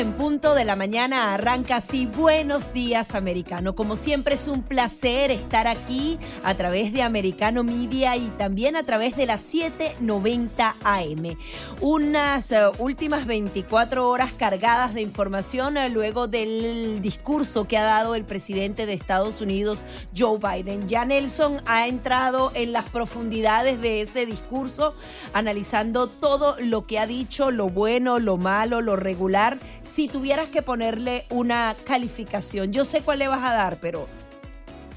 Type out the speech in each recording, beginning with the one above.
en punto de la mañana arranca así. Buenos días, americano. Como siempre es un placer estar aquí a través de Americano Media y también a través de las 7:90 AM. Unas eh, últimas 24 horas cargadas de información eh, luego del discurso que ha dado el presidente de Estados Unidos, Joe Biden. Ya Nelson ha entrado en las profundidades de ese discurso, analizando todo lo que ha dicho, lo bueno, lo malo, lo regular si tuvieras que ponerle una calificación, yo sé cuál le vas a dar, pero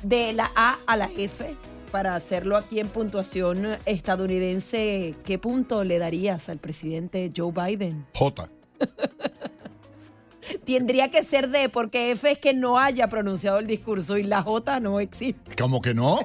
de la A a la F, para hacerlo aquí en puntuación estadounidense, ¿qué punto le darías al presidente Joe Biden? J. Tendría que ser D, porque F es que no haya pronunciado el discurso y la J no existe. ¿Cómo que no?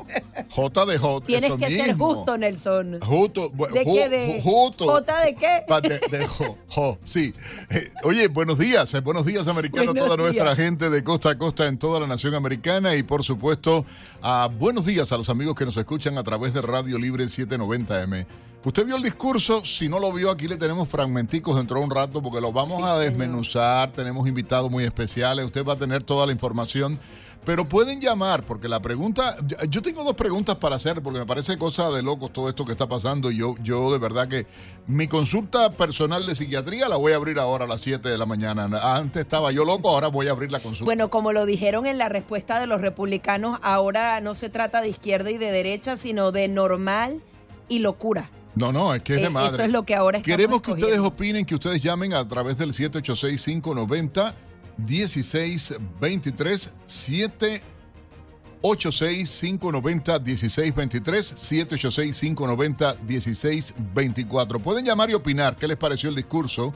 J de J. Tienes que ser justo, Nelson. Justo. ¿De qué? De, justo. ¿J de qué? De, jo, sí. Eh, oye, buenos días. Eh, buenos días, americano, toda nuestra gente de costa a costa en toda la nación americana y, por supuesto, a buenos días a los amigos que nos escuchan a través de Radio Libre 790M. Usted vio el discurso, si no lo vio, aquí le tenemos fragmenticos dentro de un rato porque lo vamos a desmenuzar, tenemos invitados muy especiales, usted va a tener toda la información, pero pueden llamar porque la pregunta, yo tengo dos preguntas para hacer porque me parece cosa de locos todo esto que está pasando y yo, yo de verdad que mi consulta personal de psiquiatría la voy a abrir ahora a las 7 de la mañana. Antes estaba yo loco, ahora voy a abrir la consulta. Bueno, como lo dijeron en la respuesta de los republicanos, ahora no se trata de izquierda y de derecha, sino de normal y locura. No, no, es que es de eh, madre. Eso es lo que ahora Queremos que ustedes opinen, que ustedes llamen a través del 786-590. 1623 786 590 1623 786 590 1624. Pueden llamar y opinar qué les pareció el discurso.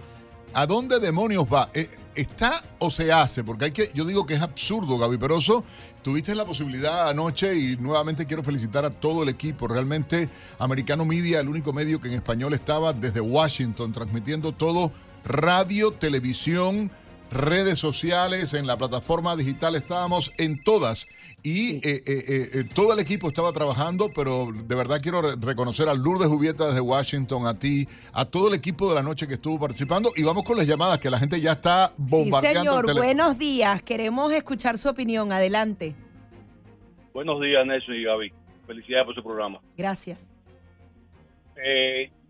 ¿A dónde demonios va? Eh, ¿Está o se hace? Porque hay que, yo digo que es absurdo, Gaby Peroso. Tuviste la posibilidad anoche y nuevamente quiero felicitar a todo el equipo. Realmente, Americano Media, el único medio que en español estaba desde Washington, transmitiendo todo radio, televisión, redes sociales, en la plataforma digital estábamos en todas y eh, eh, eh, todo el equipo estaba trabajando, pero de verdad quiero reconocer a Lourdes Jubieta desde Washington, a ti, a todo el equipo de la noche que estuvo participando y vamos con las llamadas que la gente ya está bombardeando. Sí, señor, buenos días, queremos escuchar su opinión, adelante. Buenos días, Nelson y Gaby. Felicidades por su programa. Gracias.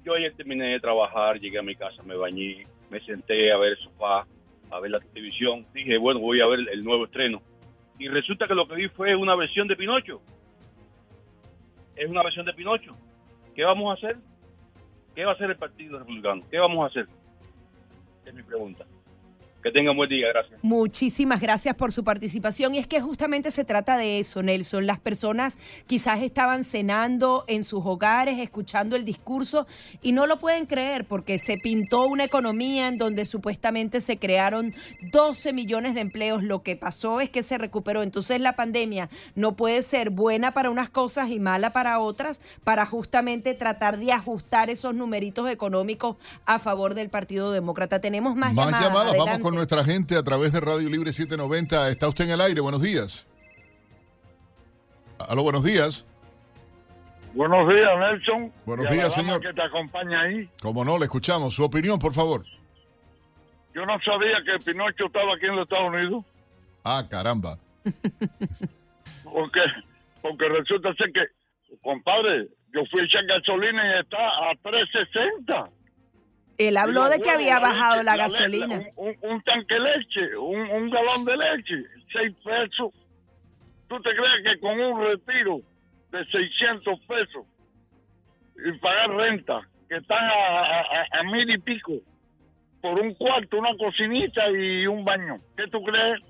yo ayer terminé de trabajar, llegué a mi casa, me bañé, me senté a ver el sofá, a ver la televisión. Dije, bueno, voy a ver el nuevo estreno. Y resulta que lo que vi fue una versión de Pinocho. Es una versión de Pinocho. ¿Qué vamos a hacer? ¿Qué va a hacer el Partido Republicano? ¿Qué vamos a hacer? Es mi pregunta. Que tengan buen día, gracias. Muchísimas gracias por su participación. Y es que justamente se trata de eso, Nelson. Las personas quizás estaban cenando en sus hogares, escuchando el discurso y no lo pueden creer porque se pintó una economía en donde supuestamente se crearon 12 millones de empleos. Lo que pasó es que se recuperó. Entonces la pandemia no puede ser buena para unas cosas y mala para otras para justamente tratar de ajustar esos numeritos económicos a favor del Partido Demócrata. Tenemos más, más llamadas. Vamos con nuestra gente a través de Radio Libre 790. Está usted en el aire. Buenos días. Aló, buenos días. Buenos días, Nelson. Buenos días, señor. que te acompaña ahí. Como no, le escuchamos. Su opinión, por favor. Yo no sabía que Pinocho estaba aquí en los Estados Unidos. Ah, caramba. porque, porque resulta ser que, compadre, yo fui a echar gasolina y está a 360. Él habló de que había bajado la, gasolina. un, tanque de leche, un, galón de leche, seis pesos. ¿Tú te crees que con un retiro de 600 pesos y pagar renta, que están a mil y pico, por un cuarto, una cocinita y un baño, ¿qué tú crees?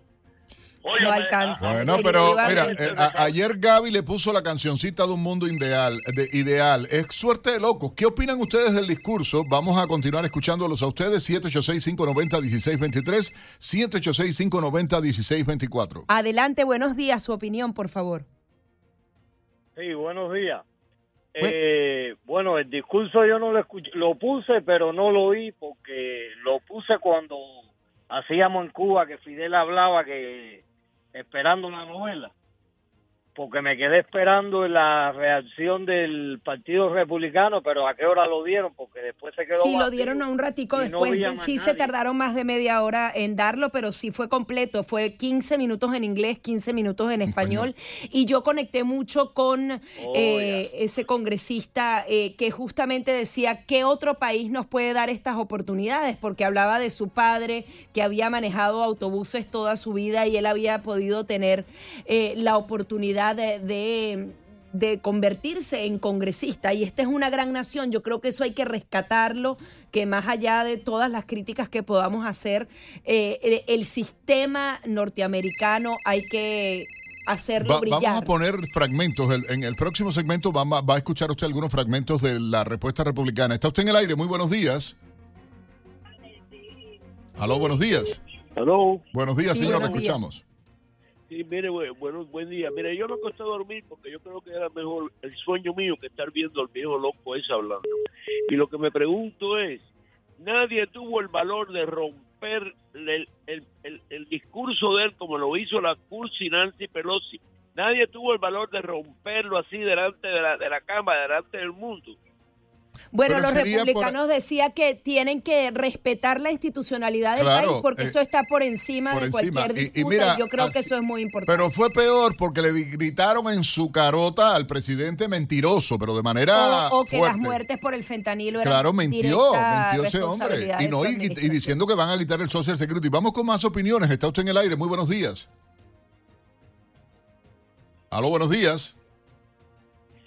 No alcanza. Bueno, pero mira, eh, ayer Gaby le puso la cancioncita de un mundo ideal, de, ideal. Es suerte de locos. ¿Qué opinan ustedes del discurso? Vamos a continuar escuchándolos a ustedes. 786-590-1623, 786-590-1624. Adelante, buenos días. Su opinión, por favor. Sí, buenos días. Eh, bueno, el discurso yo no lo escuché, lo puse, pero no lo oí porque lo puse cuando hacíamos en Cuba que Fidel hablaba que esperando una novela. Porque me quedé esperando la reacción del Partido Republicano, pero ¿a qué hora lo dieron? Porque después se quedó Sí, lo dieron a un ratico no después. más sí se tardaron más de media hora en darlo, pero sí fue completo. Fue 15 minutos en inglés, 15 minutos en español. Y yo conecté mucho con Oh, eh, ese congresista eh, que justamente decía qué otro país nos puede dar estas oportunidades, porque hablaba de su padre que había manejado autobuses toda su vida y él había podido tener eh, la oportunidad de- de de convertirse en congresista y esta es una gran nación, yo creo que eso hay que rescatarlo, que más allá de todas las críticas que podamos hacer, eh, el, el sistema norteamericano hay que hacerlo Va- brillar. vamos a poner fragmentos. El- en el próximo segmento va, va a escuchar usted algunos fragmentos de la respuesta republicana. Está usted en el aire. Muy buenos días. Aló, buenos días. Aló. Buenos días, Sí, señor. buenos le días. escuchamos. Sí, mire, bu- bueno, buen día. Mire, yo me acosté a dormir porque yo creo que era mejor el sueño mío que estar viendo al viejo loco ese hablando. Y lo que me pregunto es, nadie tuvo el valor de romper el, el, el- el discurso de él como lo hizo la cursi Nancy Pelosi. Nadie tuvo el valor de romperlo así delante de la, de la Cámara, delante del mundo. Bueno, Pero los sería por- republicanos decía que tienen que respetar la institucionalidad del Claro, país porque eh, eso está por encima por de encima. cualquier Y- y disputa y, mira, yo creo que eso es muy importante. Pero fue peor porque le gritaron en su carota al presidente mentiroso, pero de manera o, o que las muertes por el fentanilo eran Claro, mintió, mintió ese hombre. Y, no, diciendo que van a quitar el Social Security. Vamos con más opiniones. Está usted en el aire. Muy buenos días. Aló, buenos días.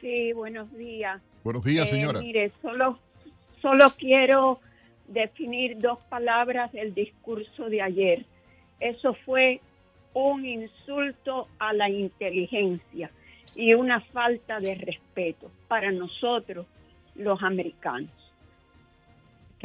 Sí, buenos días. Buenos días, Eh, señora. mire, solo, solo quiero definir dos palabras del discurso de ayer. Eso fue un insulto a la inteligencia y una falta de respeto para nosotros, los americanos.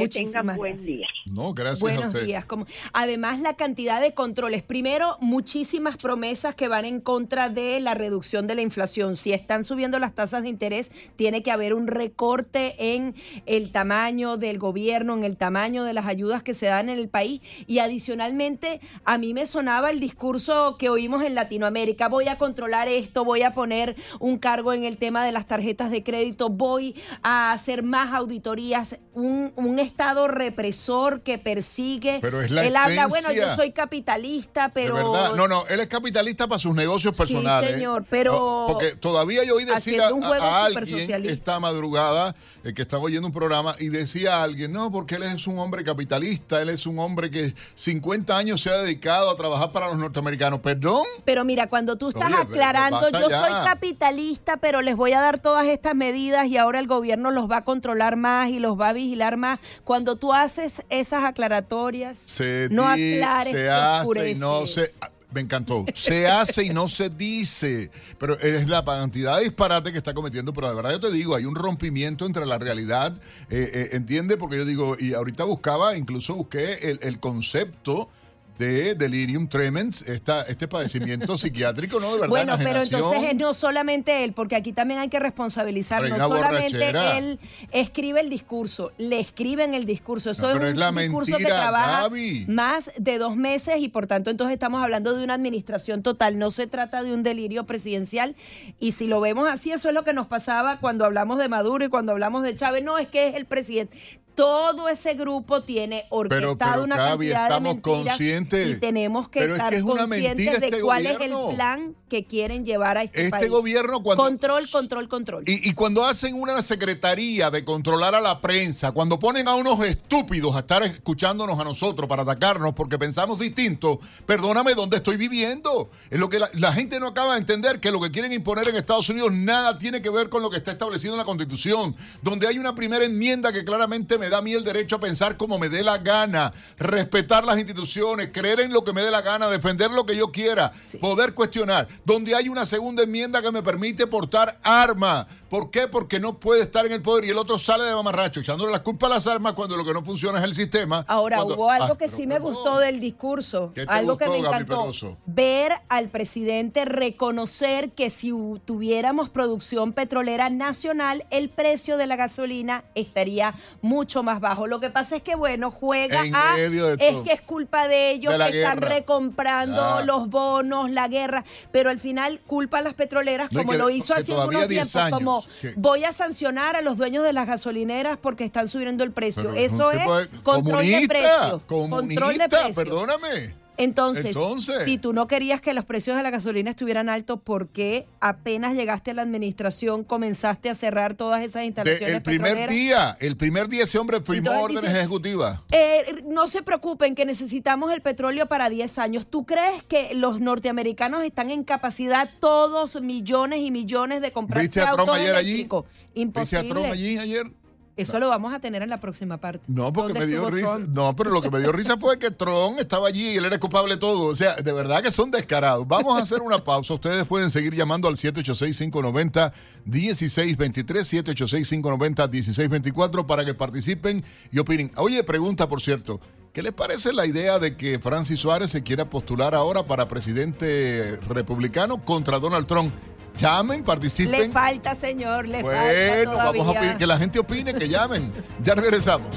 Que Muchísimas tengan buen gracias. día. No, gracias a Buenos usted. días. Como, además, la cantidad de controles. Primero, muchísimas promesas que van en contra de la reducción de la inflación. Si están subiendo las tasas de interés, tiene que haber un recorte en el tamaño del gobierno, en el tamaño de las ayudas que se dan en el país. Y adicionalmente, a mí me sonaba el discurso que oímos en Latinoamérica. Voy a controlar esto, voy a poner un cargo en el tema de las tarjetas de crédito, voy a hacer más auditorías, un, un Estado represor que persigue. Pero es la Él habla, bueno, yo soy capitalista, pero... De verdad. No, no, él es capitalista para sus negocios personales. señor, pero No, porque todavía yo oí decir a, a alguien esta madrugada eh, que estaba oyendo un programa y decía a alguien, no, porque él es un hombre capitalista, él es un hombre que 50 años se ha dedicado a trabajar para los norteamericanos. Perdón. Pero mira, cuando tú estás Oye, aclarando, yo ya. soy capitalista, pero les voy a dar todas estas medidas y ahora el gobierno los va a controlar más y los va a vigilar más. Cuando tú haces esas aclaratorias, Se, no aclares, se hace y no se... ah, Me encantó. Se hace y no se dice. Pero es la cantidad de disparate que está cometiendo. Pero de verdad yo te digo, hay un rompimiento entre la realidad. eh, eh, ¿Entiende? Porque yo digo, y ahorita buscaba, incluso busqué el, el concepto de delirium tremens, esta, este padecimiento psiquiátrico, ¿no? De verdad, Bueno, pero entonces es no solamente él, porque aquí también hay que responsabilizar. Pero No solamente borrachera. él escribe el discurso, le escriben el discurso. Eso No, es un es la discurso que trabaja Gaby. más de dos meses y por tanto entonces estamos hablando de una administración total. No se trata de un delirio presidencial. Y si lo vemos así, eso es lo que nos pasaba cuando hablamos de Maduro y cuando hablamos de Chávez. No, es que es el presidente. Todo ese grupo tiene orquestado pero, una Gaby, cantidad de mentiras conscientes. y tenemos que Pero es estar que es conscientes de este cuál es el plan que quieren llevar a este, Este país. gobierno cuando- Control, control, control. Y, y cuando hacen una secretaría de controlar a la prensa, cuando ponen a unos estúpidos a estar escuchándonos a nosotros para atacarnos porque pensamos distinto, perdóname, ¿dónde estoy viviendo? Es lo que la, la gente no acaba de entender, que lo que quieren imponer en Estados Unidos nada tiene que ver con lo que está establecido en la Constitución, donde hay una primera enmienda que claramente me da a mí el derecho a pensar como me dé la gana, respetar las instituciones, creer en lo que me dé la gana, defender lo que yo quiera, poder cuestionar, donde hay una segunda enmienda que me permite portar arma. ¿Por qué? Porque no puede estar en el poder y el otro sale de mamarracho echándole la culpa a las armas cuando lo que no funciona es el sistema. Ahora, Cuando- hubo algo Ah, que sí me perdón. gustó del discurso, ¿Qué te algo que me encantó, ver al presidente reconocer que si tuviéramos producción petrolera nacional, el precio de la gasolina estaría mucho más bajo. Lo que pasa es que, bueno, juega En a, es que es culpa de ellos De que están recomprando Ah. los bonos, la guerra, pero al final culpa a las petroleras, No, como que- lo hizo hace unos 10 tiempos, como años, que- voy a sancionar a los dueños de las gasolineras porque están subiendo el precio. Eso es de- control de precios. Control de precios. perdóname. Entonces, Entonces. si tú no querías que los precios de la gasolina estuvieran altos, ¿por qué apenas llegaste a la administración comenzaste a cerrar todas esas De- instalaciones el primer petroleras? día, el primer día ese hombre firmó órdenes dice- ejecutivas. Eh, no se preocupen que necesitamos el petróleo para 10 años. ¿Tú crees que los norteamericanos están en capacidad todos millones y millones de comprarse ¿Viste a Trump ayer allí? ¿Viste a. Trump allí ayer? Eso lo vamos a tener en la próxima parte. No, porque ¿Dónde me dio risa. No, pero lo que me dio risa fue que Trump estaba allí y él era culpable de todo. O sea, de verdad que son descarados. Vamos a hacer una pausa. Ustedes pueden seguir llamando al 786-590-1623, 786-590-1624 para que participen y opinen. Oye, pregunta, por cierto. ¿Qué les parece la idea de que Francis Suárez se quiera postular ahora para presidente republicano contra Donald Trump? Llamen, participen. Le falta, señor, le falta Bueno, vamos a opinar, que la gente opine, que llamen. Ya regresamos.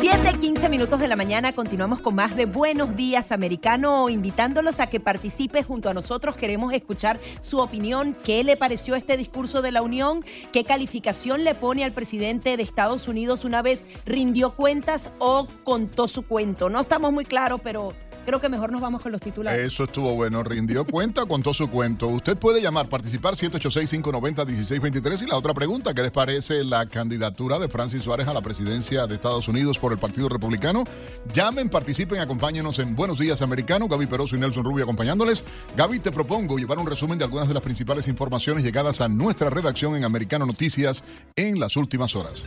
7, 15 minutos de la mañana, continuamos con más de Buenos Días Americano, invitándolos a que participe junto a nosotros. Queremos escuchar su opinión, qué le pareció este discurso de la Unión, qué calificación le pone al presidente de Estados Unidos una vez rindió cuentas o contó su cuento. No estamos muy claros, pero creo que mejor nos vamos con los titulares. Eso estuvo bueno. Rindió cuenta, contó su cuento. Usted puede llamar, participar 786-590-1623. Y la otra pregunta, ¿qué les parece la candidatura de Francis Suárez a la presidencia de Estados Unidos por el Partido Republicano? Llamen, participen, acompáñenos en Buenos Días Americano. Gaby Peroso y Nelson Rubio acompañándoles. Gaby, te propongo llevar un resumen de algunas de las principales informaciones llegadas a nuestra redacción en Americano Noticias en las últimas horas.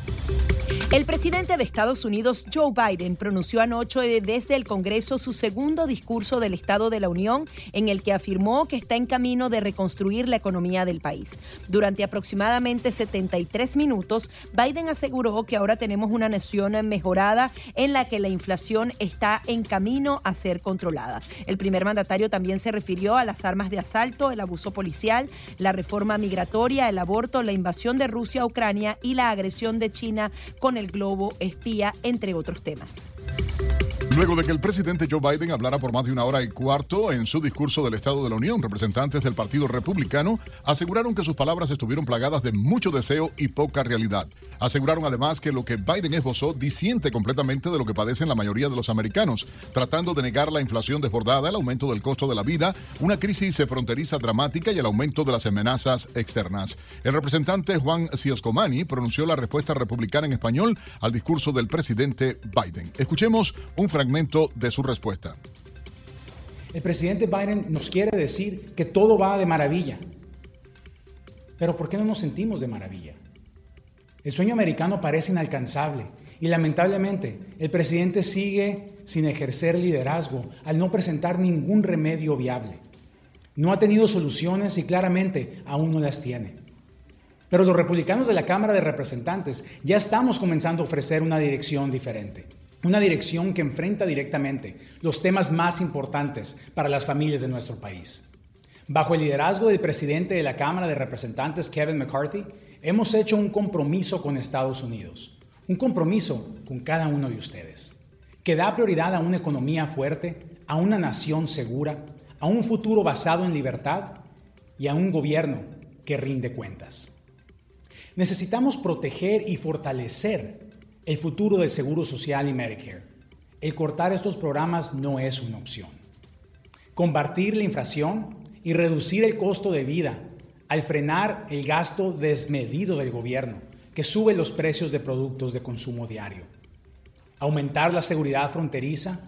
El presidente de Estados Unidos, Joe Biden, pronunció anoche desde el Congreso su segundo discurso del Estado de la Unión, en el que afirmó que está en camino de reconstruir la economía del país. Durante aproximadamente 73 minutos, Biden aseguró que ahora tenemos una nación mejorada en la que la inflación está en camino a ser controlada. El primer mandatario también se refirió a las armas de asalto, el abuso policial, la reforma migratoria, el aborto, la invasión de Rusia a Ucrania y la agresión de China con el globo espía, entre otros temas. Luego de que el presidente Joe Biden hablara por más de una hora y cuarto en su discurso del Estado de la Unión, representantes del Partido Republicano aseguraron que sus palabras estuvieron plagadas de mucho deseo y poca realidad. Aseguraron además que lo que Biden esbozó disiente completamente de lo que padecen la mayoría de los americanos, tratando de negar la inflación desbordada, el aumento del costo de la vida, una crisis fronteriza dramática y el aumento de las amenazas externas. El representante Juan Cioscomani pronunció la respuesta republicana en español al discurso del presidente Biden. Escuchemos un fragmento de su respuesta. El presidente Biden nos quiere decir que todo va de maravilla. Pero ¿por qué no nos sentimos de maravilla? El sueño americano parece inalcanzable y lamentablemente el presidente sigue sin ejercer liderazgo al no presentar ningún remedio viable. No ha tenido soluciones y claramente aún no las tiene. Pero los republicanos de la Cámara de Representantes ya estamos comenzando a ofrecer una dirección diferente. Una dirección que enfrenta directamente los temas más importantes para las familias de nuestro país. Bajo el liderazgo del presidente de la Cámara de Representantes, Kevin McCarthy, hemos hecho un compromiso con Estados Unidos. Un compromiso con cada uno de ustedes. Que da prioridad a una economía fuerte, a una nación segura, a un futuro basado en libertad y a un gobierno que rinde cuentas. Necesitamos proteger y fortalecer el futuro del Seguro Social y Medicare. El cortar estos programas no es una opción. Combatir la inflación y reducir el costo de vida al frenar el gasto desmedido del gobierno que sube los precios de productos de consumo diario. Aumentar la seguridad fronteriza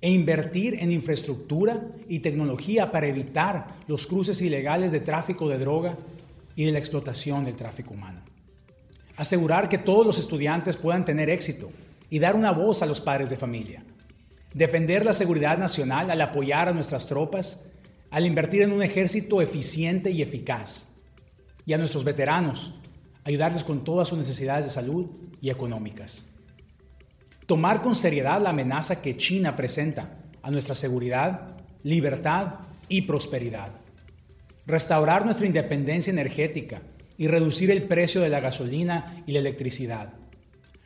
e invertir en infraestructura y tecnología para evitar los cruces ilegales de tráfico de droga y de la explotación del tráfico humano. Asegurar que todos los estudiantes puedan tener éxito y dar una voz a los padres de familia. Defender la seguridad nacional al apoyar a nuestras tropas, al invertir en un ejército eficiente y eficaz. Y a nuestros veteranos, ayudarles con todas sus necesidades de salud y económicas. Tomar con seriedad la amenaza que China presenta a nuestra seguridad, libertad y prosperidad. Restaurar nuestra independencia energética y reducir el precio de la gasolina y la electricidad.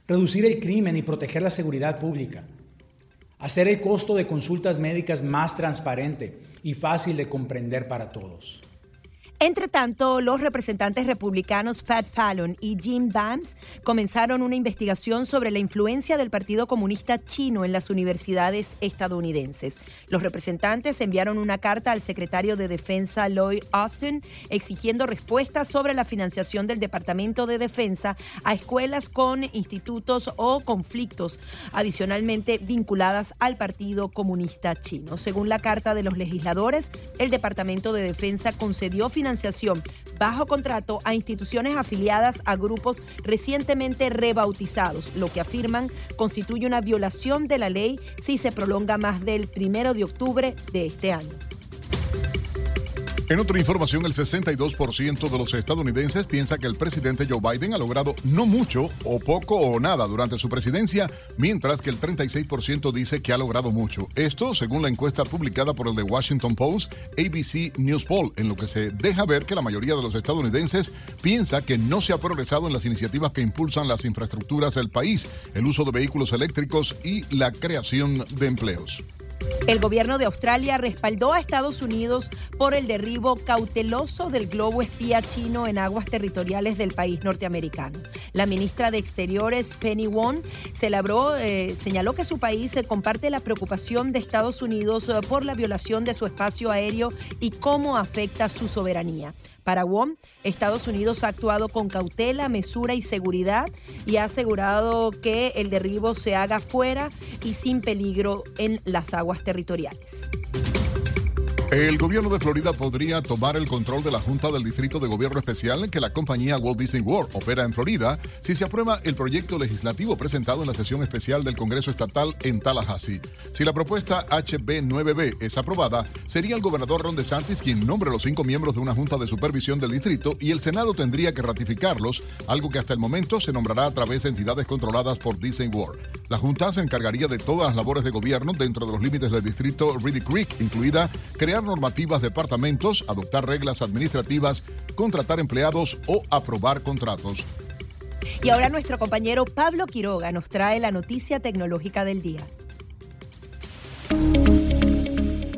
Reducir el crimen y proteger la seguridad pública. hacer el costo de consultas médicas más transparente y fácil de comprender para todos. Entre tanto, los representantes republicanos Pat Fallon y Jim Vance comenzaron una investigación sobre la influencia del Partido Comunista Chino en las universidades estadounidenses. Los representantes enviaron una carta al secretario de Defensa Lloyd Austin exigiendo respuestas sobre la financiación del Departamento de Defensa a escuelas con institutos o conflictos adicionalmente vinculadas al Partido Comunista Chino. Según la carta de los legisladores, el Departamento de Defensa concedió financiación financiación bajo contrato a instituciones afiliadas a grupos recientemente rebautizados, lo que afirman constituye una violación de la ley si se prolonga más del primero de octubre de este año. En otra información, el 62% de los estadounidenses piensa que el presidente Joe Biden ha logrado no mucho o poco o nada durante su presidencia, mientras que el 36% dice que ha logrado mucho. Esto según la encuesta publicada por el The Washington Post, ABC News Poll, en lo que se deja ver que la mayoría de los estadounidenses piensa que no se ha progresado en las iniciativas que impulsan las infraestructuras del país, el uso de vehículos eléctricos y la creación de empleos. El gobierno de Australia respaldó a Estados Unidos por el derribo cauteloso del globo espía chino en aguas territoriales del país norteamericano. La ministra de Exteriores, Penny Wong, celebró, eh, señaló que su país comparte la preocupación de Estados Unidos eh, por la violación de su espacio aéreo y cómo afecta su soberanía. Para Wong, Estados Unidos ha actuado con cautela, mesura y seguridad y ha asegurado que el derribo se haga fuera y sin peligro en las aguas territoriales territoriales. El gobierno de Florida podría tomar el control de la Junta del Distrito de Gobierno Especial que la compañía Walt Disney World opera en Florida si se aprueba el proyecto legislativo presentado en la sesión especial del Congreso Estatal en Tallahassee. Si la propuesta HB9B es aprobada, sería el gobernador Ron DeSantis quien nombre los cinco miembros de una Junta de Supervisión del Distrito y el Senado tendría que ratificarlos, algo que hasta el momento se nombrará a través de entidades controladas por Disney World. La Junta se encargaría de todas las labores de gobierno dentro de los límites del distrito Reedy Creek, incluida crear normativas departamentos, adoptar reglas administrativas, contratar empleados o aprobar contratos. Y ahora nuestro compañero Pablo Quiroga nos trae la noticia tecnológica del día.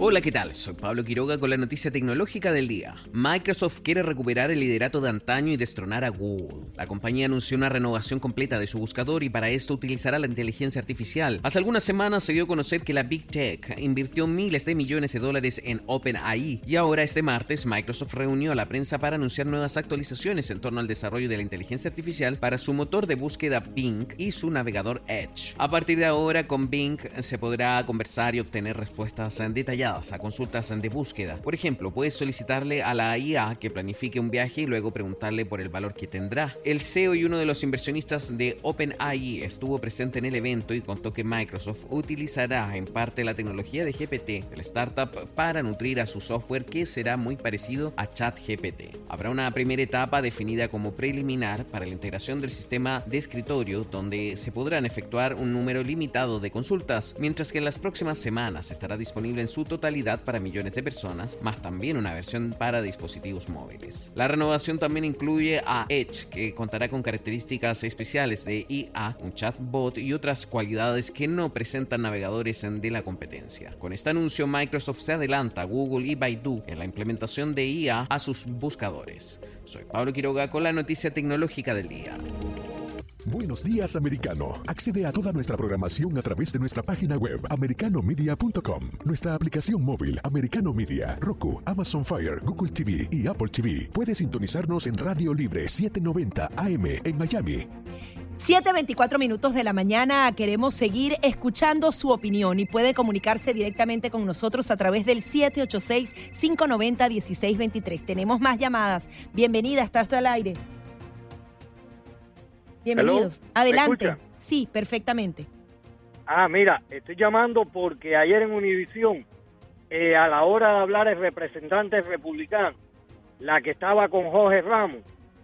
Hola, ¿qué tal? Soy Pablo Quiroga con la noticia tecnológica del día. Microsoft quiere recuperar el liderato de antaño y destronar a Google. La compañía anunció una renovación completa de su buscador y para esto utilizará la inteligencia artificial. Hace algunas semanas se dio a conocer que la Big Tech invirtió miles de millones de dólares en OpenAI y ahora este martes Microsoft reunió a la prensa para anunciar nuevas actualizaciones en torno al desarrollo de la inteligencia artificial para su motor de búsqueda Bing y su navegador Edge. A partir de ahora con Bing se podrá conversar y obtener respuestas detalladas a consultas de búsqueda. Por ejemplo, puedes solicitarle a la IA que planifique un viaje y luego preguntarle por el valor que tendrá. El CEO y uno de los inversionistas de OpenAI estuvo presente en el evento y contó que Microsoft utilizará en parte la tecnología de GPT del startup para nutrir a su software que será muy parecido a ChatGPT. Habrá una primera etapa definida como preliminar para la integración del sistema de escritorio donde se podrán efectuar un número limitado de consultas, mientras que en las próximas semanas estará disponible en su totalidad para millones de personas, más también una versión para dispositivos móviles. La renovación también incluye a Edge, que contará con características especiales de IA, un chatbot y otras cualidades que no presentan navegadores de la competencia. Con este anuncio, Microsoft se adelanta a Google y Baidu en la implementación de IA a sus buscadores. Soy Pablo Quiroga con la noticia tecnológica del día. Buenos días, americano. Accede a toda nuestra programación a través de nuestra página web, americanomedia.com, nuestra aplicación móvil, Americano Media, Roku, Amazon Fire, Google TV y Apple TV. Puedes sintonizarnos en Radio Libre 790 AM en Miami. 7.24 minutos de la mañana. Queremos seguir escuchando su opinión y puede comunicarse directamente con nosotros a través del 786-590-1623. Tenemos más llamadas. Bienvenida, está esto al aire. Bienvenidos. Adelante. Sí, perfectamente. Ah, mira, estoy llamando porque ayer en Univisión, eh, a la hora de hablar el representante republicano, la que estaba con Jorge Ramos,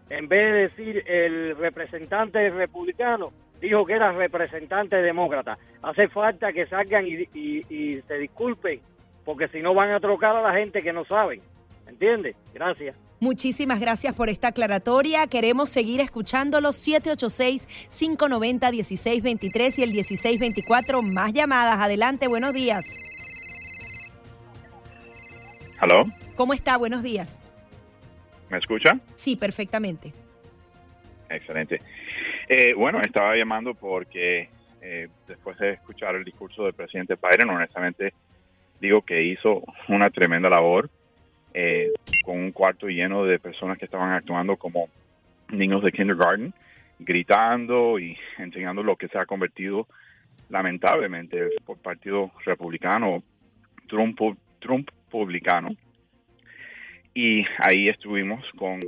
en vez de decir el representante republicano, dijo que era representante demócrata. Hace falta que salgan y, y se disculpen, porque si no van a trocar a la gente que no saben. ¿Entiendes? Gracias. Muchísimas gracias por esta aclaratoria. Queremos seguir escuchándolos 786-590-1623 y el 1624. Más llamadas. Adelante, buenos días. ¿Aló? ¿Cómo está? Buenos días. ¿Me escucha? Sí, perfectamente. Excelente. Eh, bueno, estaba llamando porque eh, después de escuchar el discurso del presidente Biden, honestamente digo que hizo una tremenda labor eh, con un cuarto lleno de personas que estaban actuando como niños de kindergarten, gritando y enseñando lo que se ha convertido lamentablemente por Partido Republicano, Trump, Trump publicano. Y ahí estuvimos con...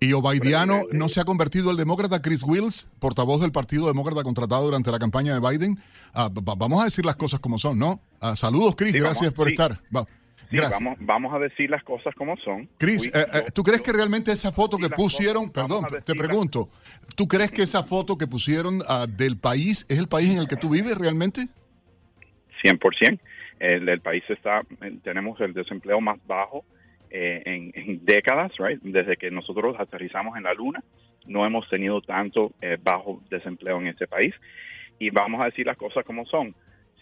¿Y Obaidiano no se ha convertido el demócrata Chris Wills, portavoz del Partido Demócrata contratado durante la campaña de Biden? Ah, vamos a decir las cosas como son, ¿no? Ah, saludos, Chris, gracias por estar. vamos, vamos a decir las cosas como son. Chris, eh, eh, ¿tú crees que realmente esa foto que pusieron, perdón, te pregunto, ¿tú crees que esa foto que pusieron ah, del país es el país en el que tú vives realmente? 100%. El, el país está, tenemos el desempleo más bajo eh, en, décadas, right? Desde que nosotros aterrizamos en la Luna, no hemos tenido tanto eh, bajo desempleo en este país. Y vamos a decir las cosas como son.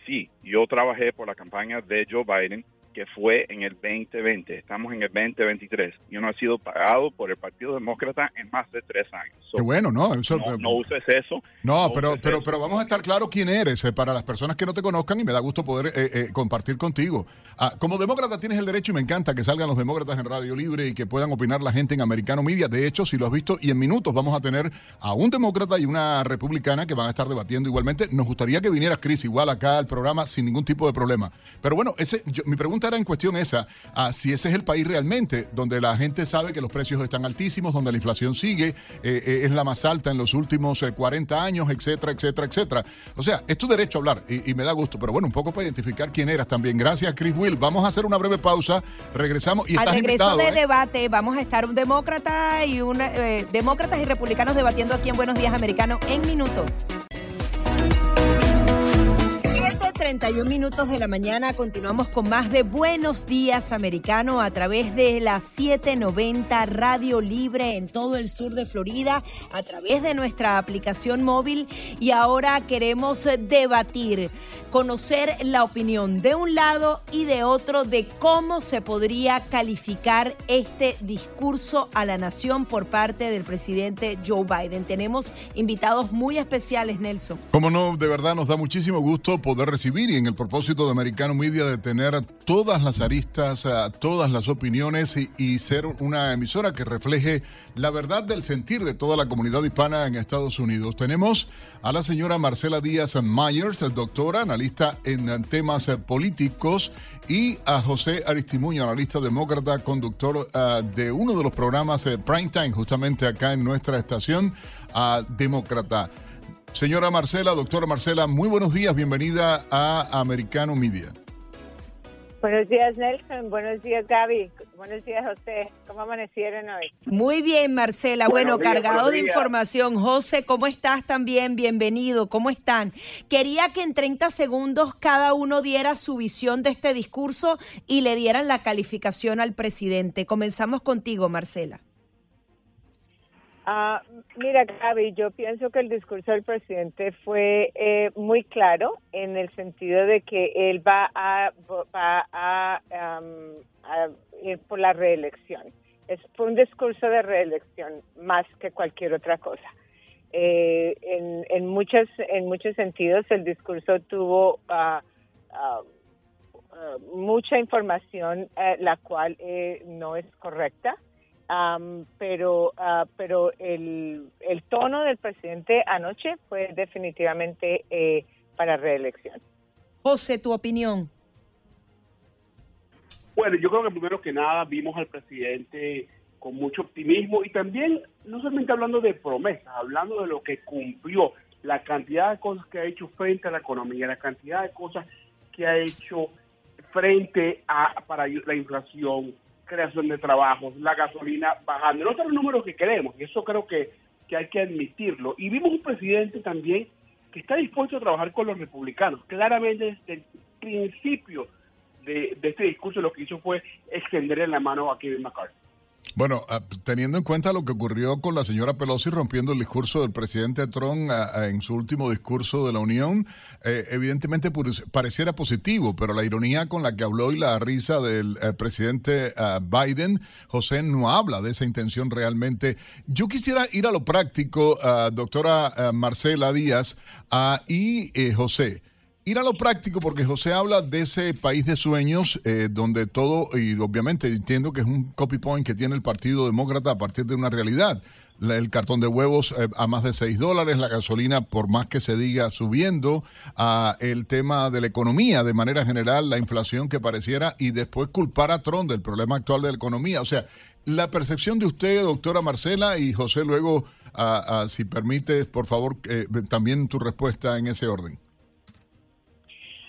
Sí, yo trabajé por la campaña de Joe Biden que fue en el 2020. Estamos en el 2023. Yo no he sido pagado por el Partido Demócrata en más de tres años. Qué bueno, ¿no? no, uses eso. No, pero, pero, pero vamos a estar claro quién eres eh, para las personas que no te conozcan y me da gusto poder eh, eh, compartir contigo. Ah, como demócrata tienes el derecho y me encanta que salgan los demócratas en Radio Libre y que puedan opinar la gente en Americano Media. De hecho, si lo has visto, y en minutos vamos a tener a un demócrata y una republicana que van a estar debatiendo igualmente. Nos gustaría que vinieras, Chris, igual acá al programa sin ningún tipo de problema. Pero bueno, ese, mi pregunta era en cuestión esa, a si ese es el país realmente donde la gente sabe que los precios están altísimos, donde la inflación sigue, eh, eh, es la más alta en los últimos 40 eh, años, etcétera, etcétera, etcétera. O sea, es tu derecho a hablar y, me da gusto, pero bueno, un poco para identificar quién eras también. Gracias, Chris Will. Vamos a hacer una breve pausa, regresamos y Al regreso de debate vamos a estar un demócrata y un demócratas y republicanos debatiendo aquí en Buenos Días Americanos en minutos. 31 minutos de la mañana continuamos con más de Buenos Días Americano a través de la 790 Radio Libre en todo el sur de Florida, a través de nuestra aplicación móvil y ahora queremos debatir, conocer la opinión de un lado y de otro de cómo se podría calificar este discurso a la nación por parte del presidente Joe Biden. Tenemos invitados muy especiales, Nelson. Como no, de verdad nos da muchísimo gusto poder recibir y en el propósito de Americano Media de tener todas las aristas, eh, todas las opiniones y, ser una emisora que refleje la verdad del sentir de toda la comunidad hispana en Estados Unidos. Tenemos a la señora Marcela Díaz Myers, doctora, analista en temas eh, políticos, y a José Aristimuño, analista demócrata, conductor eh, de uno de los programas Prime Time, justamente acá en nuestra estación, a Demócrata. Señora Marcela, doctora Marcela, muy buenos días, bienvenida a Americano Media. Buenos días, Nelson. Buenos días, Gaby. Buenos días, José. ¿Cómo amanecieron hoy? Muy bien, Marcela. bueno, cargado de información. José, ¿cómo estás también? Bienvenido. ¿Cómo están? Quería que en 30 segundos cada uno diera su visión de este discurso y le dieran la calificación al presidente. Comenzamos contigo, Marcela. Ah, mira, Gaby, yo pienso que el discurso del presidente fue eh, muy claro en el sentido de que él va a, va a, ir por la reelección. Es, fue un discurso de reelección más que cualquier otra cosa. Eh, en, en, muchos, en muchos sentidos el discurso tuvo uh, mucha información eh, la cual no es correcta pero ah, pero el, el tono del presidente anoche fue definitivamente eh, para reelección. José, tu opinión. Bueno, yo creo que primero que nada vimos al presidente con mucho optimismo y también no solamente hablando de promesas, hablando de lo que cumplió, la cantidad de cosas que ha hecho frente a la economía, la cantidad de cosas que ha hecho frente a para la inflación, creación de trabajos, la gasolina bajando. Son los números que queremos, y eso creo que, que hay que admitirlo. Y vimos un presidente también que está dispuesto a trabajar con los republicanos. Claramente desde el principio de este discurso lo que hizo fue extenderle la mano a Kevin McCarthy. Bueno, ah, teniendo en cuenta lo que ocurrió con la señora Pelosi rompiendo el discurso del presidente Trump ah, ah, en su último discurso de la Unión, eh, evidentemente pareciera positivo, pero la ironía con la que habló y la risa del eh, presidente Biden, José no habla de esa intención realmente. Yo quisiera ir a lo práctico, doctora Marcela Díaz y eh, José ir a lo práctico, porque José habla de ese país de sueños eh, donde todo, y obviamente entiendo que es un copy point que tiene el Partido Demócrata a partir de una realidad. el cartón de huevos eh, a más de 6 dólares, la gasolina, por más que se diga, subiendo, a el tema de la economía de manera general, la inflación que pareciera, y después culpar a Trump del problema actual de la economía. O sea, la percepción de usted, doctora Marcela, y José, luego, si permite, por favor, eh, también tu respuesta en ese orden.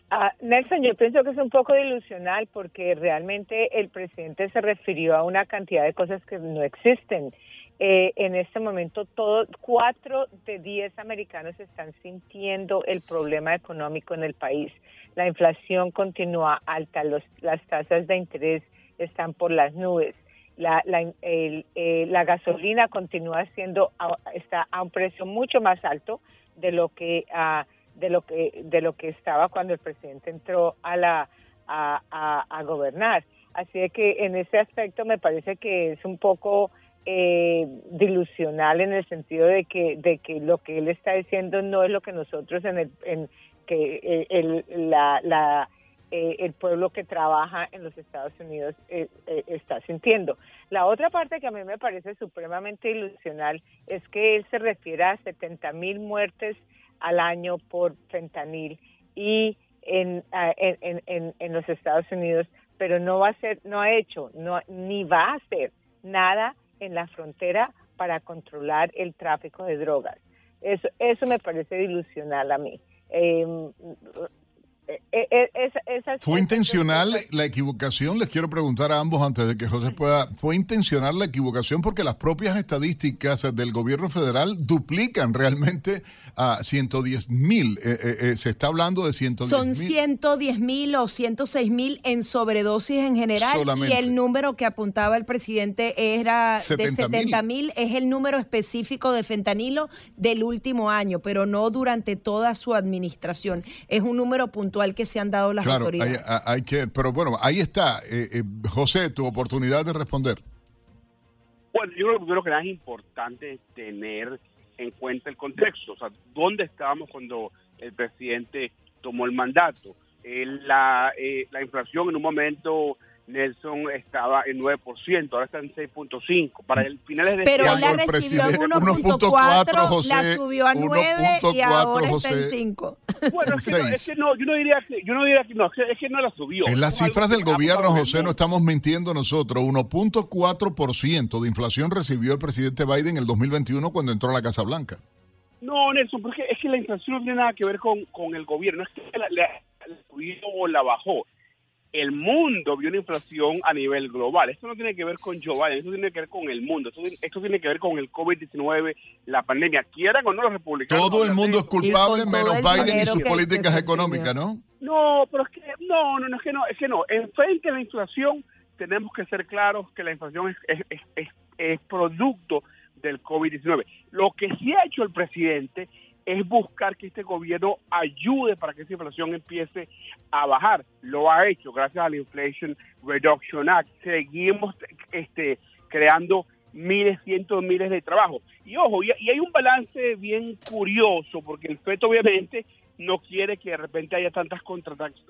Ah, Nelson, yo pienso que es un poco ilusional porque realmente el presidente se refirió a una cantidad de cosas que no existen. Eh, en este momento, todo, cuatro de diez americanos están sintiendo el problema económico en el país. La inflación continúa alta, los, las tasas de interés están por las nubes. La, la, eh, gasolina continúa siendo, está a un precio mucho más alto de lo que... Uh, de lo que de lo que estaba cuando el presidente entró a la a, a, gobernar así que en ese aspecto me parece que es un poco eh, dilusional en el sentido de que de que lo que él está diciendo no es lo que nosotros en el en que eh, el, la, la eh, el pueblo que trabaja en los Estados Unidos eh, está sintiendo. La otra parte que a mí me parece supremamente ilusional es que él se refiere a 70 mil muertes al año por fentanil y en, en, en, en, los Estados Unidos, pero no va a ser, no ha hecho, no, ni va a hacer nada en la frontera para controlar el tráfico de drogas. Eso, eso me parece ilusional a mí. Eh, eh, eh, eh, ¿Fue intencional la equivocación? Les quiero preguntar a ambos antes de que José pueda. ¿Fue intencional la equivocación? Porque las propias estadísticas del gobierno federal duplican realmente a 110 mil. se está hablando de 110 Son 110 mil o 106 mil en sobredosis en general. Y el número que apuntaba el presidente era de 70 mil. Es el número específico de fentanilo del último año, pero no durante toda su administración. Es un número puntual que se han dado las autoridades. Hay, que, pero bueno, ahí está. Eh, eh, José, tu oportunidad de responder. Bueno, yo creo que primero que es importante tener en cuenta el contexto, o sea, dónde estábamos cuando el presidente tomó el mandato. Eh, la, la inflación en un momento Nelson estaba en 9%, ahora está en 6.5%. Para el finales de Pero este él la recibió en 1.4, la subió a 9 y ahora está en 5. Bueno, es que, no, es que, no, yo no diría que, yo no diría que no, es que no la subió. En las cifras del gobierno, José, no estamos mintiendo nosotros. 1.4% de inflación recibió el presidente Biden en el 2021 cuando entró a la Casa Blanca. No, Nelson, porque es que la inflación no tiene nada que ver con, con el gobierno, es que la, la, la subió o la bajó el mundo vio una inflación a nivel global. Esto no tiene que ver con Joe Biden, esto tiene que ver con el mundo, esto, tiene que ver con el COVID-19, la pandemia. Quieran o no los republicanos. Todo el mundo es culpable menos Biden y sus políticas económicas, ¿no? No, pero es que no, no, no, es que no, es que no. En frente a la inflación tenemos que ser claros que la inflación es, es, es, es producto del COVID-19. Lo que sí ha hecho el presidente es buscar que este gobierno ayude para que esa inflación empiece a bajar. Lo ha hecho gracias al Inflation Reduction Act. Seguimos este, creando miles, cientos de miles de trabajos. Y ojo, y, hay un balance bien curioso, porque el FED obviamente no quiere que de repente haya tantas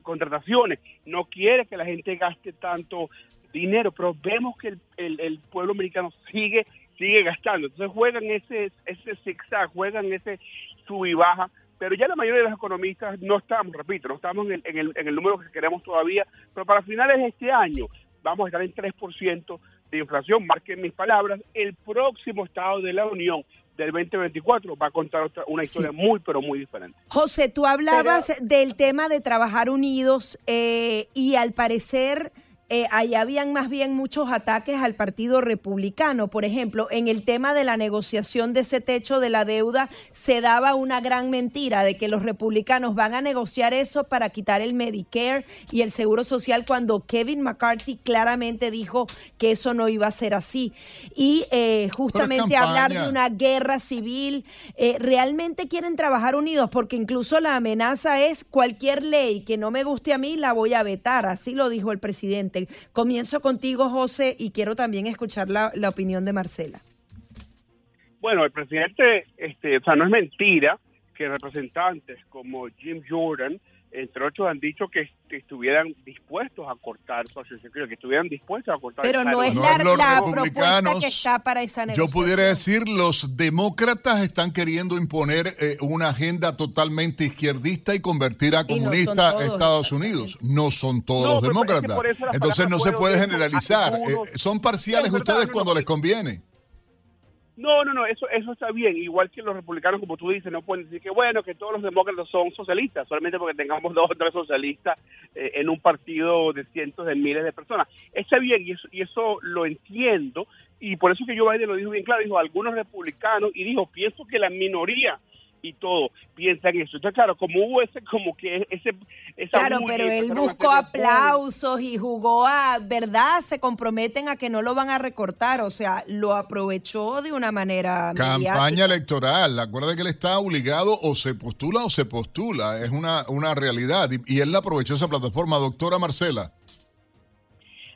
contrataciones, no quiere que la gente gaste tanto dinero, pero vemos que el, el pueblo americano sigue sigue gastando. Entonces juegan ese, ese zigzag, juegan ese sub y baja, pero ya la mayoría de los economistas no estamos, repito, no estamos en el, en el, número que queremos todavía, pero para finales de este año vamos a estar en 3% de inflación, marquen mis palabras, el próximo Estado de la Unión del 2024 va a contar otra, una historia muy, pero muy diferente. José, tú hablabas del tema de trabajar unidos eh, y al parecer eh, ahí habían más bien muchos ataques al Partido Republicano. Por ejemplo, en el tema de la negociación de ese techo de la deuda, se daba una gran mentira de que los republicanos van a negociar eso para quitar el Medicare y el Seguro Social cuando Kevin McCarthy claramente dijo que eso no iba a ser así. Y eh, justamente hablar de una guerra civil, eh, realmente quieren trabajar unidos porque incluso la amenaza es cualquier ley que no me guste a mí la voy a vetar, así lo dijo el presidente. Comienzo contigo, José, y quiero también escuchar la, la opinión de Marcela. Bueno, el presidente, este, o sea, no es mentira que representantes como Jim Jordan, entre otros, han dicho que, estuvieran dispuestos a cortar Social Security, que estuvieran dispuestos a cortar. Pero no es No la, los propuesta que está para esa Yo negociación. pudiera decir, los demócratas están queriendo imponer eh, una agenda totalmente izquierdista y convertir a no comunista a todos, Estados Unidos. No son todos No, los pero es que demócratas. Entonces no se puede de- generalizar. Eh, son parciales ustedes cuando no. les conviene. No, no, no, eso, eso está bien. Igual que los republicanos, como tú dices, no pueden decir que bueno, que todos los demócratas son socialistas, solamente porque tengamos dos o tres socialistas eh, en un partido de cientos de miles de personas. Está bien y eso, y eso lo entiendo. Y por eso que Joe Biden lo dijo bien claro, dijo algunos republicanos y dijo, pienso que la minoría y todo piensan eso. Entonces, claro, como hubo ese, como que ese... Esa Claro, pero él buscó aplausos y jugó a, ¿verdad? Se comprometen a que no lo van a recortar, o sea, lo aprovechó de una manera Campaña mediática. electoral. Acuerda que él está obligado o se postula o se postula. Es una, una realidad. Y, y él aprovechó esa plataforma. Doctora Marcela.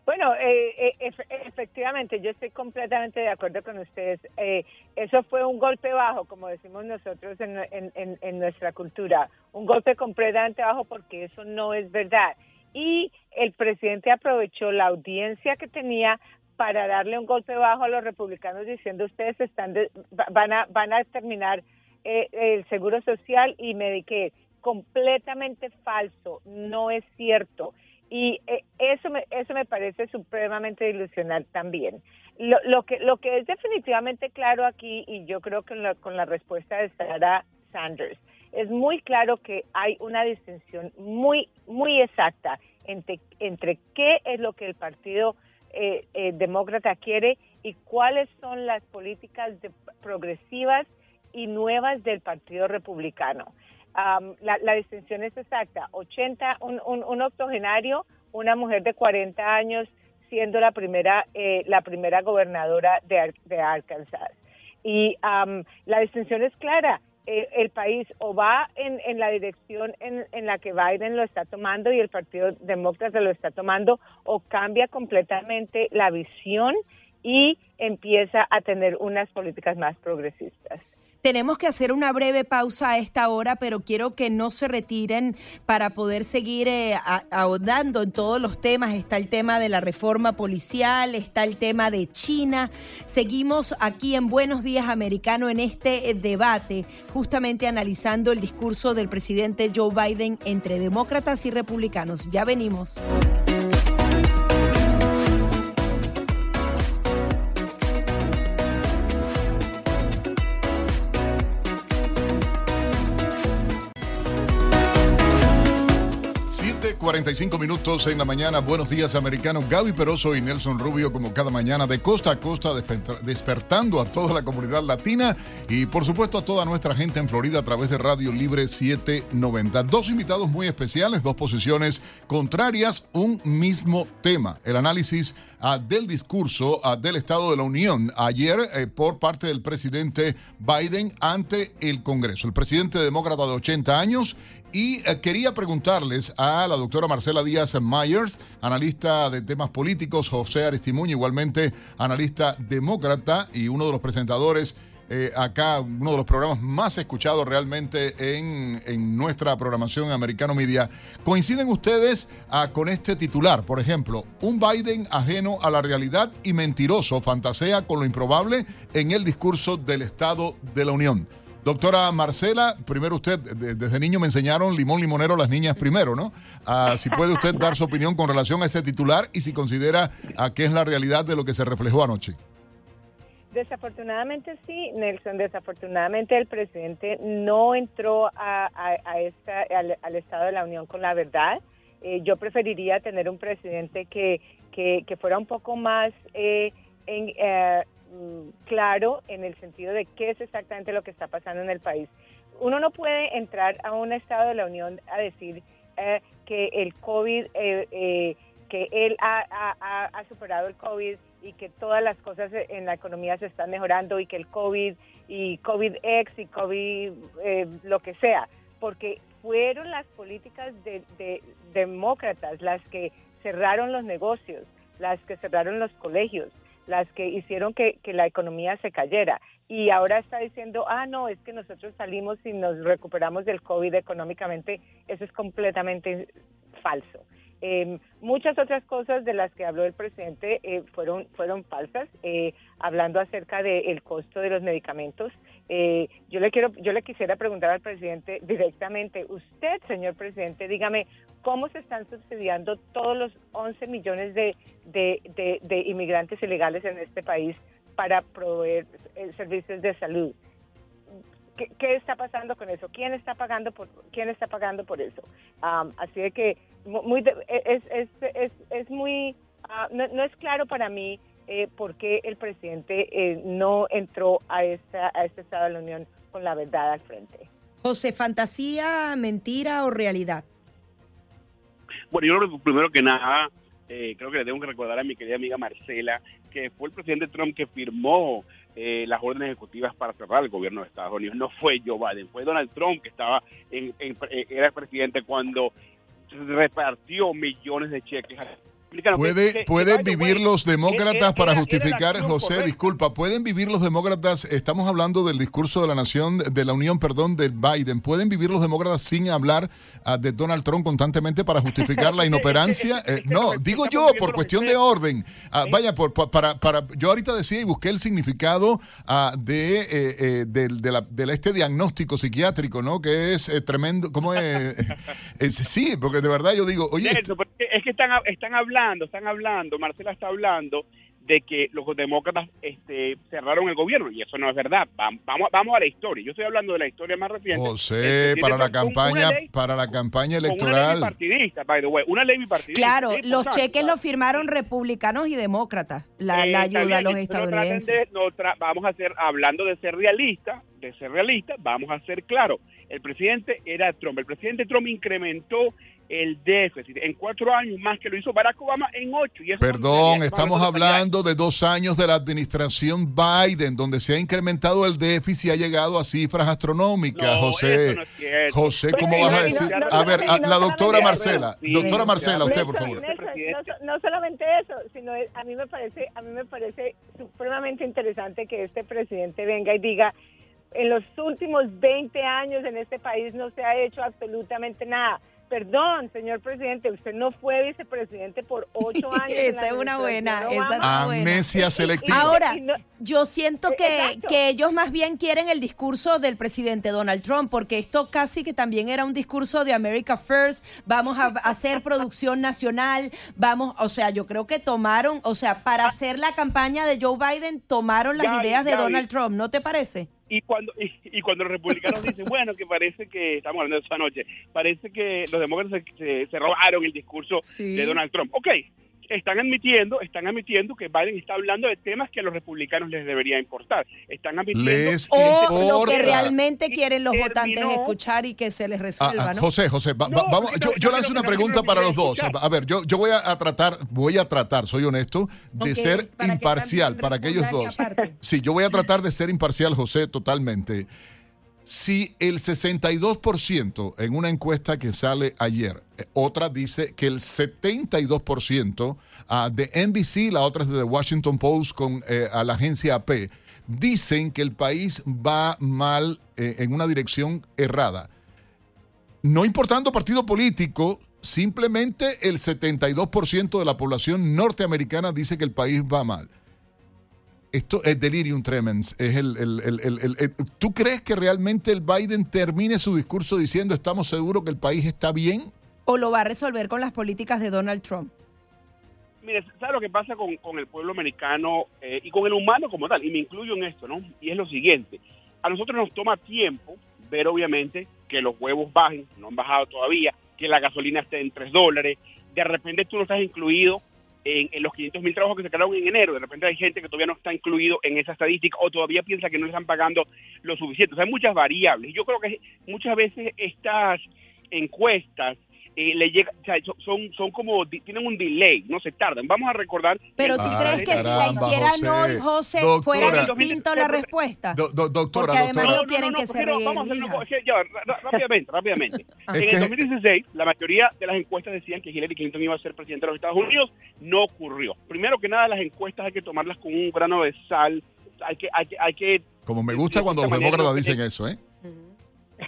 Bueno, eh, eh, efe- efectivamente, yo estoy completamente de acuerdo con ustedes. Eh, eso fue un golpe bajo, como decimos nosotros en, nuestra cultura, un golpe completamente bajo porque eso no es verdad. Y el presidente aprovechó la audiencia que tenía para darle un golpe bajo a los republicanos diciendo ustedes están de- va- van a van a terminar eh, el seguro social y Medicare completamente falso no es cierto y eh, eso me eso me parece supremamente ilusional también lo, lo que lo que es definitivamente claro aquí y yo creo que la- con la respuesta de Sarah Sanders es muy claro que hay una distinción muy muy exacta entre entre qué es lo que el partido eh, eh, demócrata quiere y cuáles son las políticas de- progresivas y nuevas del Partido Republicano. Am, la, la distinción es exacta. 80, un, un, un octogenario, una mujer de 40 años siendo la primera, eh, la primera gobernadora de, de Arkansas. Y am, la distinción es clara. Eh, el país o va en, en la dirección en, en la que Biden lo está tomando y el Partido Demócrata lo está tomando o cambia completamente la visión y empieza a tener unas políticas más progresistas. Tenemos que hacer una breve pausa a esta hora, pero quiero que no se retiren para poder seguir eh, ahondando en todos los temas. Está el tema de la reforma policial, está el tema de China. Seguimos aquí en Buenos Días Americano en este eh, debate, justamente analizando el discurso del presidente Joe Biden entre demócratas y republicanos. Ya venimos. 45 minutos en la mañana. Buenos días, americanos. Gaby Peroso y Nelson Rubio, como cada mañana, de costa a costa, desperta- despertando a toda la comunidad latina y, por supuesto, a toda nuestra gente en Florida a través de Radio Libre 790. Dos invitados muy especiales, dos posiciones contrarias, un mismo tema. El análisis del discurso del Estado de la Unión ayer eh, por parte del presidente Biden ante el Congreso. El presidente demócrata de 80 años y eh, quería preguntarles a la doctora Marcela Díaz Myers, analista de temas políticos, José Aristimuño, igualmente analista demócrata y uno de los presentadores eh, acá, uno de los programas más escuchados realmente en, en nuestra programación Americano Media. ¿Coinciden ustedes ah, con este titular? Por ejemplo, un Biden ajeno a la realidad y mentiroso fantasea con lo improbable en el discurso del Estado de la Unión. Doctora Marcela, primero usted, de- desde niño me enseñaron limón limonero las niñas primero, ¿no? Ah, si puede usted dar su opinión con relación a este titular y si considera ah, que es la realidad de lo que se reflejó anoche. Desafortunadamente sí, Nelson, desafortunadamente el presidente no entró a, esta, al, Estado de la Unión con la verdad Eh, yo preferiría tener un presidente que, fuera un poco más eh, en, eh, mm, claro en el sentido de qué es exactamente lo que está pasando en el país. Uno no puede entrar a un Estado de la Unión a decir eh, que el COVID, eh, que él ha superado el COVID y que todas las cosas en la economía se están mejorando y que el COVID y COVID-X y COVID eh, lo que sea, porque fueron las políticas de, de demócratas las que cerraron los negocios, las que cerraron los colegios, las que hicieron que, que la economía se cayera. Y ahora está diciendo, ah, no, es que nosotros salimos y nos recuperamos del COVID económicamente. Eso es completamente falso. Eh, muchas otras cosas de las que habló el presidente eh, fueron fueron falsas, eh, hablando acerca del costo de los medicamentos. Eh, yo le quiero yo le quisiera preguntar al presidente directamente, usted, señor presidente, dígame cómo se están subsidiando todos los 11 millones de, de, de- de inmigrantes ilegales en este país para proveer eh, servicios de salud. ¿Qué, qué está pasando con eso? ¿Quién está pagando por quién está pagando por eso? Am, así de que mu- muy de- es, es, es, es muy ah, no, no es claro para mí eh, por qué el presidente eh, no entró a esta a este estado de la Unión con la verdad al frente. José, fantasía, mentira o realidad. Bueno, yo creo que primero que nada, eh, creo que le tengo que recordar a mi querida amiga Marcela que fue el presidente Trump que firmó eh, las órdenes ejecutivas para cerrar el gobierno de Estados Unidos. No fue Joe Biden, fue Donald Trump que estaba en, en- eh, era presidente cuando repartió millones de cheques. a ¿Puede, ¿Pueden vivir way, los demócratas para justificar, José, correcta. disculpa, ¿pueden vivir los demócratas, estamos hablando del discurso de la nación, de la Unión, perdón, del Biden, ¿pueden vivir los demócratas sin hablar ah, de Donald Trump constantemente para justificar la inoperancia? Eh, no, digo yo, por cuestión de orden. Ah, vaya, por, pa- para, para, yo ahorita decía y busqué el significado ah, de, eh, eh, del, de la- del este diagnóstico psiquiátrico, ¿no? Que es eh, tremendo, ¿cómo es? Es- sí, porque de verdad yo digo, oye, Nelson, es que están, están hablando, están hablando, Marcela está hablando de que los demócratas este, cerraron el gobierno y eso no es verdad. Vam- Vamos, vamos a la historia. Yo estoy hablando de la historia más reciente. José, para la campaña, ley- para la campaña con una ley electoral. bipartidista, by the way, una ley bipartidista. Claro, los importante. cheques los firmaron republicanos y demócratas, la, Eh, la ayuda a los estadounidenses. de- no tra- vamos a ser, hablando de ser realista, de ser realista, vamos a ser claros. El presidente era Trump. El presidente Trump incrementó el déficit en cuatro años más que lo hizo Barack Obama en ocho. Y eso Perdón, estamos hablando de dos años de la administración Biden, donde se ha incrementado el déficit y ha llegado a cifras astronómicas, No, José. eso no es cierto. José, ¿cómo vas a decir? no- A ver, a- la doctora Marcela, Sí, doctora Marcela, usted, por favor. No, no solamente eso, sino a mí me parece, a mí me parece supremamente interesante que este presidente venga y diga en los últimos 20 años en este país no se ha hecho absolutamente nada. Perdón, señor presidente, usted no fue vicepresidente por ocho años. Esa es una buena, esa buena. Amnesia selectiva. Ahora, yo siento Eh, que, que ellos más bien quieren el discurso del presidente Donald Trump, porque esto casi que también era un discurso de America First, vamos a hacer producción nacional, vamos, o sea, yo creo que tomaron, o sea, para hacer la campaña de Joe Biden, tomaron las Gaby, ideas de Gaby. Donald Trump, ¿no te parece? Y cuando y, y cuando los republicanos dicen bueno que parece que estamos hablando de eso anoche parece que los demócratas se, se- se robaron el discurso Sí. de Donald Trump ok están admitiendo están admitiendo que Biden está hablando de temas que a los republicanos les debería importar están admitiendo Les O lo que realmente quieren los votantes escuchar y que se les Ah, resuelva, ah, ¿no? José, José, va- No, vamos, yo, lanzo una pregunta para los dos. escuchar. A ver, yo, yo voy a, a tratar, voy a tratar, soy honesto, de ser para imparcial para aquellos dos. Sí, yo voy a tratar de ser imparcial, José, totalmente. Si el 62% en una encuesta que sale ayer, eh, otra dice que el 72% ah, de NBC, la otra es de Washington Post con eh, la agencia AP, dicen que el país va mal eh, en una dirección errada. No importando partido político, simplemente el 72% de la población norteamericana dice que el país va mal. Esto es delirium tremens. Es el, el- el- el- el- el- ¿Tú crees que realmente el Biden termine su discurso diciendo estamos seguros que el país está bien? ¿O lo va a resolver con las políticas de Donald Trump? Mire, ¿sabes lo que pasa con, con el pueblo americano eh, y con el humano como tal? Y me incluyo en esto, ¿no? Y es lo siguiente. A nosotros nos toma tiempo ver, obviamente, que los huevos bajen, no han bajado todavía, que la gasolina esté en 3 dólares. De repente tú no estás incluido en, en los 500 mil trabajos que se crearon en enero. De repente hay gente que todavía no está incluido en esa estadística o todavía piensa que no le están pagando lo suficiente. O sea, hay muchas variables. Yo creo que muchas veces estas encuestas eh, le llega, o sea, so- son, son como, tienen un delay, no se tardan. Vamos a recordar. Pero tú crees que si la hicieran José. hoy, José, Doctora. fuera distinto la respuesta. Do- do- doctora, Porque además doctora. no quieren que se pero vamos a hacer rápidamente, rápidamente. En el 2016, la mayoría de las encuestas decían que Hillary Clinton iba a ser presidente de los Estados Unidos. No ocurrió. Primero que nada, las encuestas hay que tomarlas con un grano de sal. Hay que, hay que, hay que Como me gusta cuando los demócratas no- dicen eso, ¿eh?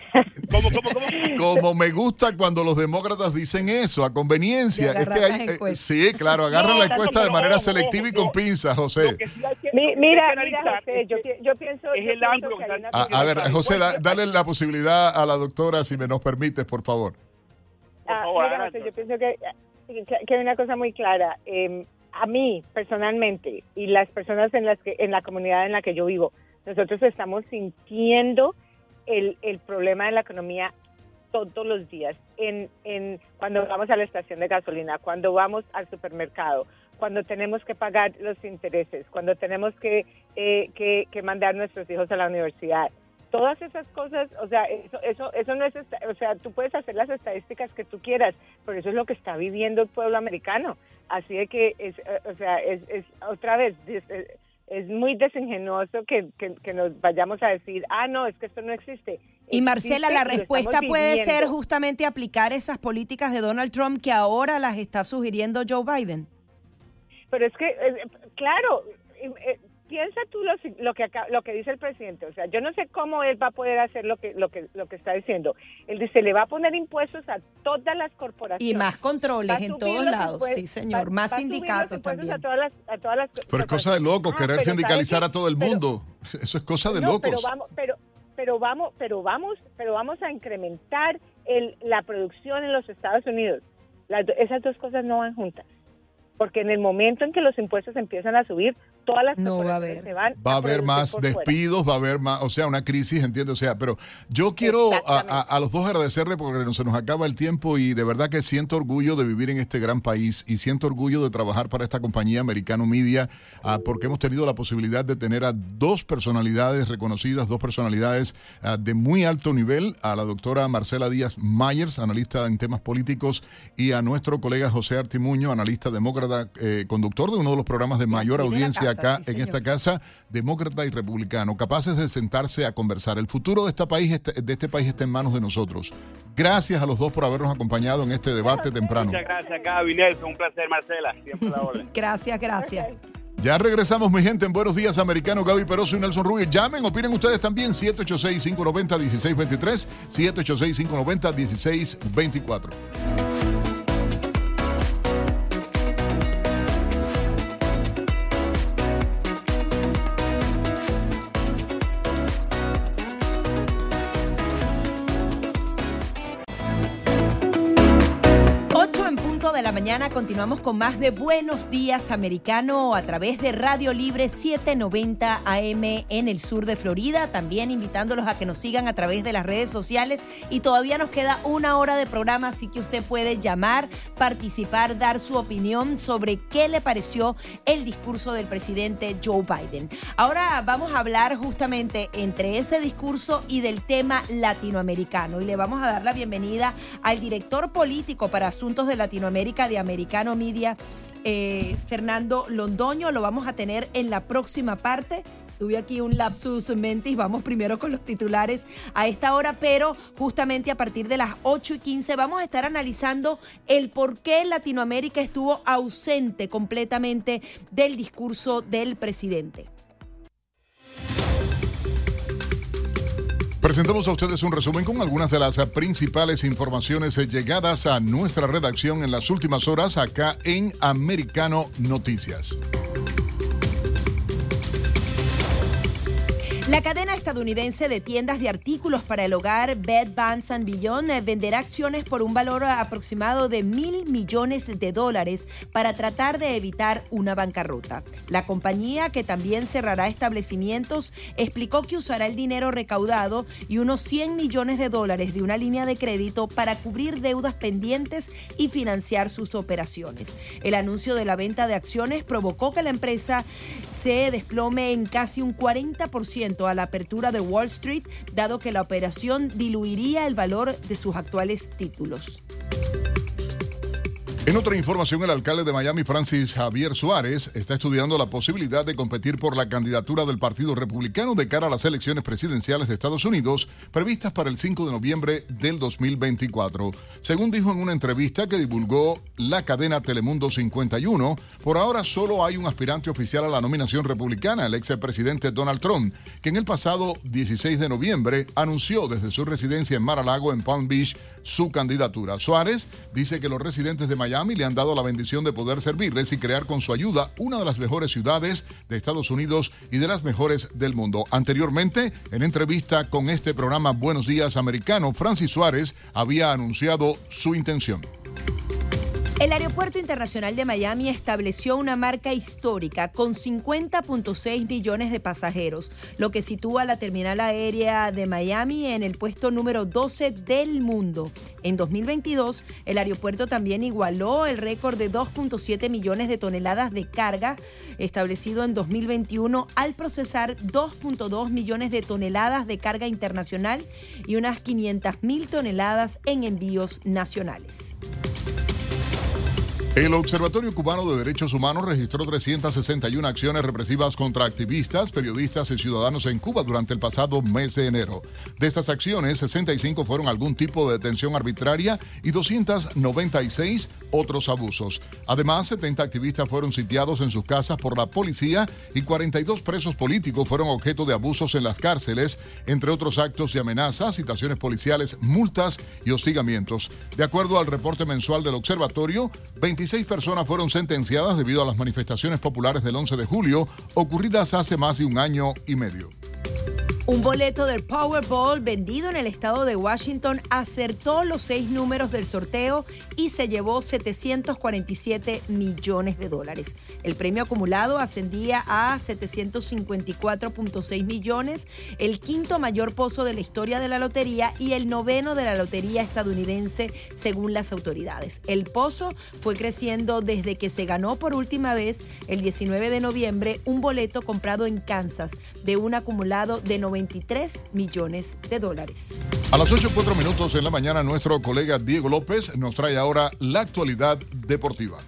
¿Cómo, cómo, cómo? Como me gusta cuando los demócratas dicen eso, a conveniencia. Es que hay, eh, encuestas. sí, claro, agarran No, la no, encuesta de manera selectiva y con no. pinzas, José. que sí hay que- Mi- lo que mira, hay que mira, analizar José, yo, yo pienso, es el ángulo que está- A, a ver, José, da- dale la posibilidad a la doctora, si me nos permites, por favor. Ah, mira. José, yo pienso que, que, que hay una cosa muy clara. Eh, a mí, personalmente, y las personas en, las que, en la comunidad en la que yo vivo, nosotros estamos sintiendo el, el problema de la economía todos los días. En, en, cuando vamos a la estación de gasolina, cuando vamos al supermercado, cuando tenemos que pagar los intereses, cuando tenemos que, eh, que, que mandar nuestros hijos a la universidad. Todas esas cosas, o sea, eso, eso, eso no es, o sea, tú puedes hacer las estadísticas que tú quieras, pero eso es lo que está viviendo el pueblo americano. Así de que, es, eh, o sea, es, es otra vez, es, es- muy desingenuoso que, que, que nos vayamos a decir, ah, no, es que esto no existe. Y Marcela, Existe la respuesta puede ser justamente aplicar esas políticas de Donald Trump que ahora las está sugiriendo Joe Biden. Pero es que, eh, claro, eh, eh, piensa tú lo, si- lo que acá- lo que dice el presidente. O sea, yo no sé cómo él va a poder hacer lo que lo que lo que está diciendo. Él dice le va a poner impuestos a todas las corporaciones. Y más controles en todos lados, sí señor, va- más va sindicatos también. A todas las, a todas las Pero es cosa de locos, Ah, querer pero ¿sabe sindicalizar a todo el Pero- mundo. Eso es cosa de no, locos. pero vamos, pero pero vamos, pero vamos, pero vamos a incrementar el, la producción en los Estados Unidos. Las do- esas dos cosas no van juntas. Porque en el momento en que los impuestos empiezan a subir, todas las No va a haber. se van Va a haber más fuera. despidos, va a haber más, o sea, una crisis, entiende, o sea, pero yo quiero a, a- a los dos agradecerle porque no se nos acaba el tiempo y de verdad que siento orgullo de vivir en este gran país y siento orgullo de trabajar para esta compañía Americano Media ah, porque hemos tenido la posibilidad de tener a dos personalidades reconocidas, dos personalidades ah, de muy alto nivel, a la doctora Marcela Díaz Myers, analista en temas políticos, y a nuestro colega José Artimuño, analista demócrata, eh, conductor de uno de los programas de mayor de audiencia casa, acá sí, en señor. esta casa, demócrata y republicano, capaces de sentarse a conversar. El futuro de este país, está- de este país está en manos de nosotros. Gracias a los dos por habernos acompañado en este debate temprano. Muchas gracias, Gaby Nelson. Un placer, Marcela. Siempre la. Gracias, gracias. Ya regresamos, mi gente, en Buenos Días Americano, Gaby Peroso y Nelson Rubio. Llamen, opinen ustedes también, 786-590-1623, 786-590-1624. De la mañana continuamos con más de Buenos Días Americano a través de Radio Libre 790 AM en el sur de Florida. También invitándolos a que nos sigan a través de las redes sociales. Y todavía nos queda una hora de programa, así que usted puede llamar, participar, dar su opinión sobre qué le pareció el discurso del presidente Joe Biden. Ahora vamos a hablar justamente entre ese discurso y del tema latinoamericano. Y le vamos a dar la bienvenida al director político para asuntos de Latinoamérica de Americano Media, eh, Fernando Londoño. Lo vamos a tener en la próxima parte. Tuve aquí un lapsus mentis, vamos primero con los titulares a esta hora, pero justamente a partir de las 8 y 15 vamos a estar analizando el por qué Latinoamérica estuvo ausente completamente del discurso del presidente. Presentamos a ustedes un resumen con algunas de las principales informaciones llegadas a nuestra redacción en las últimas horas acá en Americano Noticias. La cadena estadounidense de tiendas de artículos para el hogar Bed Bath Beyond eh, venderá acciones por un valor aproximado de mil millones de dólares para tratar de evitar una bancarrota. La compañía, que también cerrará establecimientos, explicó que usará el dinero recaudado y unos 100 millones de dólares de una línea de crédito para cubrir deudas pendientes y financiar sus operaciones. El anuncio de la venta de acciones provocó que la empresa se desplome en casi un 40% a la apertura de Wall Street, dado que la operación diluiría el valor de sus actuales títulos. En otra información, el alcalde de Miami, Francis Javier Suárez, está estudiando la posibilidad de competir por la candidatura del Partido Republicano de cara a las elecciones presidenciales de Estados Unidos previstas para el 5 de noviembre del 2024. Según dijo en una entrevista que divulgó la cadena Telemundo 51, por ahora solo hay un aspirante oficial a la nominación republicana, el ex presidente Donald Trump, que en el pasado 16 de noviembre anunció desde su residencia en Mar-a-Lago, en Palm Beach, su candidatura. Suárez dice que los residentes de Miami le han dado la bendición de poder servirles y crear con su ayuda una de las mejores ciudades de Estados Unidos y de las mejores del mundo. Anteriormente, en entrevista con este programa Buenos Días Americano, Francis Suárez había anunciado su intención. El Aeropuerto Internacional de Miami estableció una marca histórica con 50.6 millones de pasajeros, lo que sitúa la terminal aérea de Miami en el puesto número 12 del mundo. En 2022, el aeropuerto también igualó el récord de 2.7 millones de toneladas de carga establecido en 2021 al procesar 2.2 millones de toneladas de carga internacional y unas 500 mil toneladas en envíos nacionales. El Observatorio Cubano de Derechos Humanos registró 361 acciones represivas contra activistas, periodistas y ciudadanos en Cuba durante el pasado mes de enero. De estas acciones, 65 fueron algún tipo de detención arbitraria y 296 otros abusos. Además, 70 activistas fueron sitiados en sus casas por la policía y 42 presos políticos fueron objeto de abusos en las cárceles, entre otros actos de amenazas, citaciones policiales, multas y hostigamientos. De acuerdo al reporte mensual del observatorio, 20 26 personas fueron sentenciadas debido a las manifestaciones populares del 11 de julio ocurridas hace más de un año y medio. Un boleto del Powerball vendido en el estado de Washington acertó los seis números del sorteo y se llevó 747 millones de dólares. El premio acumulado ascendía a 754.6 millones, el quinto mayor pozo de la historia de la lotería y el noveno de la lotería estadounidense, según las autoridades. El pozo fue creciendo desde que se ganó por última vez el 19 de noviembre un boleto comprado en Kansas de un acumulado de 23 millones de dólares. A las 8.4 minutos en la mañana, nuestro colega Diego López nos trae ahora la actualidad deportiva.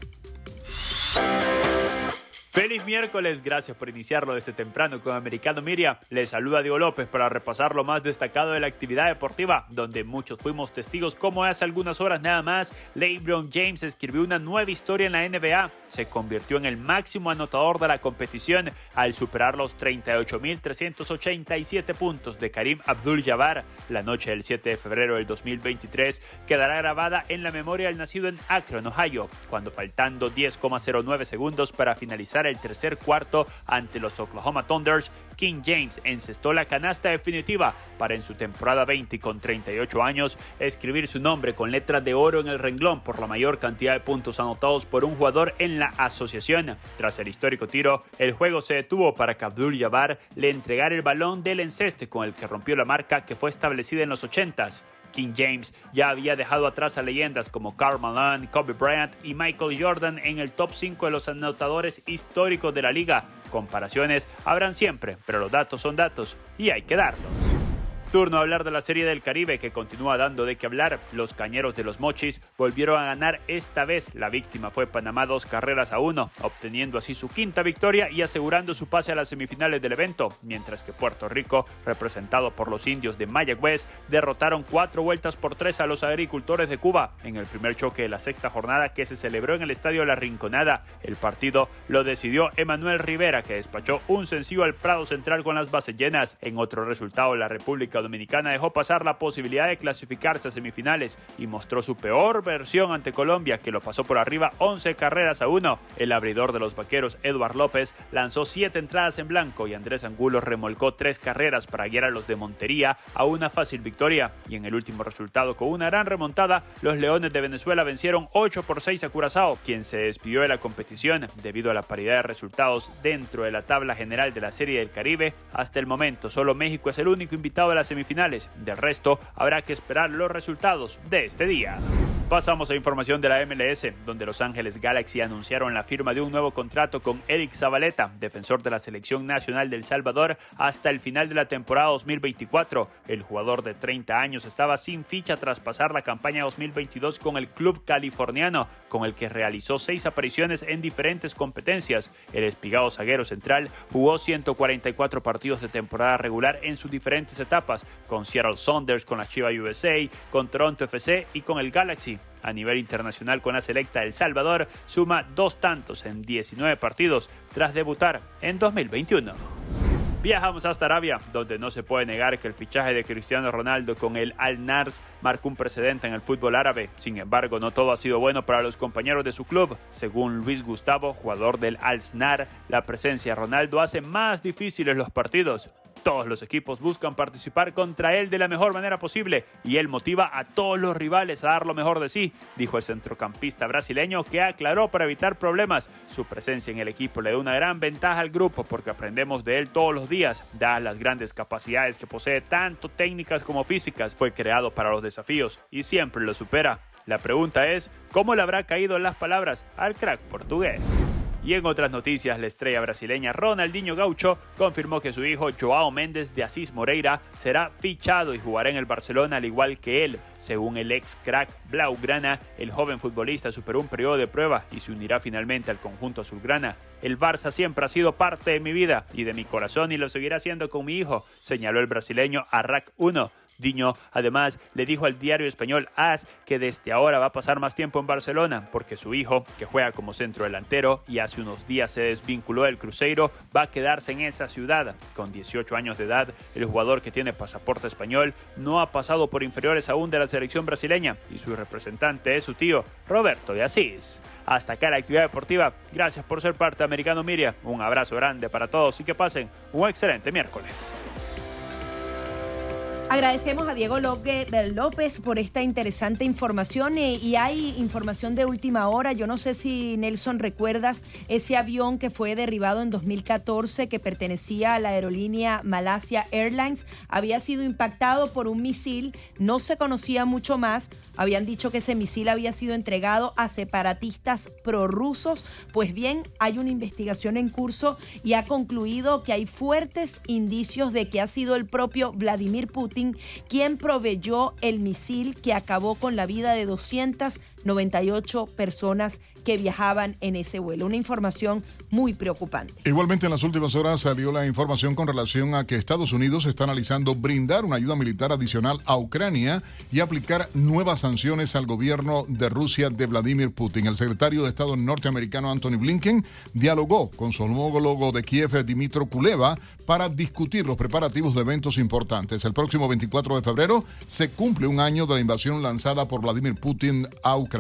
Feliz miércoles, gracias por iniciarlo desde temprano con Americano Miria. Les saluda Diego López para repasar lo más destacado de la actividad deportiva, donde muchos fuimos testigos como hace algunas horas nada más, LeBron James escribió una nueva historia en la NBA. Se convirtió en el máximo anotador de la competición al superar los 38.387 puntos de Karim Abdul-Jabbar. La noche del 7 de febrero del 2023 quedará grabada en la memoria del nacido en Akron, Ohio, cuando faltando 10,09 segundos para finalizar el tercer cuarto ante los Oklahoma Thunders, King James encestó la canasta definitiva para en su temporada 20 con 38 años escribir su nombre con letras de oro en el renglón por la mayor cantidad de puntos anotados por un jugador en la asociación. Tras el histórico tiro, el juego se detuvo para que Abdul Jabbar le entregara el balón del enceste con el que rompió la marca que fue establecida en los 80s. King James ya había dejado atrás a leyendas como Karl Malone, Kobe Bryant y Michael Jordan en el top 5 de los anotadores históricos de la liga. Comparaciones habrán siempre, pero los datos son datos y hay que darlos. Turno a hablar de la Serie del Caribe que continúa dando de qué hablar. Los cañeros de los Mochis volvieron a ganar esta vez. La víctima fue Panamá dos carreras a uno, obteniendo así su quinta victoria y asegurando su pase a las semifinales del evento, mientras que Puerto Rico, representado por los indios de Mayagüez, derrotaron cuatro vueltas por tres a los agricultores de Cuba en el primer choque de la sexta jornada que se celebró en el Estadio La Rinconada. El partido lo decidió Emanuel Rivera, que despachó un sencillo al Prado Central con las bases llenas. En otro resultado, la República Dominicana dejó pasar la posibilidad de clasificarse a semifinales y mostró su peor versión ante Colombia, que lo pasó por arriba 11 carreras a 1. El abridor de los vaqueros, Eduard López, lanzó 7 entradas en blanco y Andrés Angulo remolcó 3 carreras para guiar a los de Montería a una fácil victoria. Y en el último resultado, con una gran remontada, los Leones de Venezuela vencieron 8 por 6 a Curazao, quien se despidió de la competición debido a la paridad de resultados dentro de la tabla general de la Serie del Caribe. Hasta el momento, solo México es el único invitado a semifinales. Del resto, habrá que esperar los resultados de este día. Pasamos a información de la MLS, donde Los Ángeles Galaxy anunciaron la firma de un nuevo contrato con Eric Zabaleta, defensor de la selección nacional del Salvador, hasta el final de la temporada 2024. El jugador de 30 años estaba sin ficha tras pasar la campaña 2022 con el club californiano, con el que realizó seis apariciones en diferentes competencias. El espigado zaguero central jugó 144 partidos de temporada regular en sus diferentes etapas, con Seattle Saunders, con la Chiva USA, con Toronto FC y con el Galaxy. A nivel internacional con la selecta El Salvador, suma dos tantos en 19 partidos tras debutar en 2021. Viajamos hasta Arabia, donde no se puede negar que el fichaje de Cristiano Ronaldo con el Al Nars marcó un precedente en el fútbol árabe. Sin embargo, no todo ha sido bueno para los compañeros de su club. Según Luis Gustavo, jugador del Al Snar, la presencia de Ronaldo hace más difíciles los partidos. Todos los equipos buscan participar contra él de la mejor manera posible y él motiva a todos los rivales a dar lo mejor de sí, dijo el centrocampista brasileño que aclaró para evitar problemas. Su presencia en el equipo le da una gran ventaja al grupo porque aprendemos de él todos los días, dadas las grandes capacidades que posee tanto técnicas como físicas. Fue creado para los desafíos y siempre lo supera. La pregunta es, ¿cómo le habrá caído las palabras al crack portugués? Y en otras noticias, la estrella brasileña Ronaldinho Gaucho confirmó que su hijo Joao Méndez de Asís Moreira será fichado y jugará en el Barcelona al igual que él. Según el ex crack Blaugrana, el joven futbolista superó un periodo de prueba y se unirá finalmente al conjunto azulgrana. El Barça siempre ha sido parte de mi vida y de mi corazón y lo seguirá siendo con mi hijo, señaló el brasileño Arrac 1. Diño además le dijo al diario español AS que desde ahora va a pasar más tiempo en Barcelona porque su hijo, que juega como centro delantero y hace unos días se desvinculó del Cruzeiro, va a quedarse en esa ciudad. Con 18 años de edad, el jugador que tiene pasaporte español no ha pasado por inferiores aún de la selección brasileña y su representante es su tío, Roberto de Asís. Hasta acá la actividad deportiva. Gracias por ser parte de Americano Miria. Un abrazo grande para todos y que pasen un excelente miércoles. Agradecemos a Diego López por esta interesante información eh, y hay información de última hora. Yo no sé si Nelson recuerdas ese avión que fue derribado en 2014 que pertenecía a la aerolínea Malasia Airlines. Había sido impactado por un misil, no se conocía mucho más. Habían dicho que ese misil había sido entregado a separatistas prorrusos. Pues bien, hay una investigación en curso y ha concluido que hay fuertes indicios de que ha sido el propio Vladimir Putin quien proveyó el misil que acabó con la vida de 298 personas que viajaban en ese vuelo. Una información muy preocupante. Igualmente en las últimas horas salió la información con relación a que Estados Unidos está analizando brindar una ayuda militar adicional a Ucrania y aplicar nuevas sanciones al gobierno de Rusia de Vladimir Putin. El secretario de Estado norteamericano Anthony Blinken dialogó con su homólogo de Kiev, Dimitro Kuleva, para discutir los preparativos de eventos importantes. El próximo 24 de febrero se cumple un año de la invasión lanzada por Vladimir Putin a Ucrania.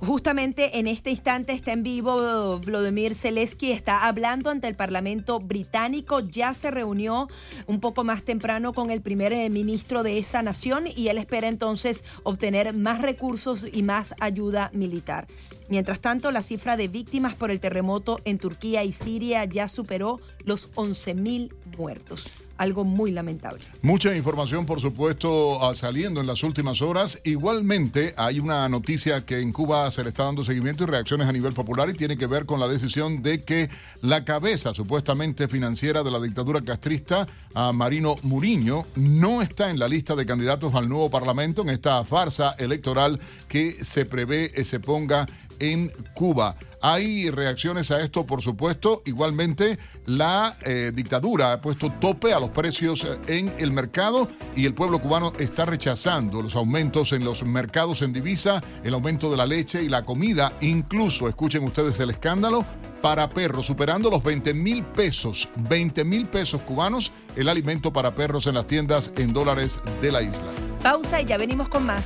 Justamente en este instante está en vivo Vladimir Zelensky, está hablando ante el Parlamento británico, ya se reunió un poco más temprano con el primer eh, ministro de esa nación y él espera entonces obtener más recursos y más ayuda militar. Mientras tanto, la cifra de víctimas por el terremoto en Turquía y Siria ya superó los 11.000 muertos algo muy lamentable. Mucha información, por supuesto, ah, saliendo en las últimas horas. Igualmente, hay una noticia que en Cuba se le está dando seguimiento y reacciones a nivel popular y tiene que ver con la decisión de que la cabeza supuestamente financiera de la dictadura castrista, a Marino Muriño, no está en la lista de candidatos al nuevo Parlamento en esta farsa electoral que se prevé eh, se ponga en Cuba. Hay reacciones a esto, por supuesto. Igualmente, la eh, dictadura ha puesto tope a los precios eh, en el mercado y el pueblo cubano está rechazando los aumentos en los mercados en divisa, el aumento de la leche y la comida. Incluso, escuchen ustedes el escándalo, para perros, superando los 20 mil pesos, 20 mil pesos cubanos, el alimento para perros en las tiendas en dólares de la isla. Pausa y ya venimos con más.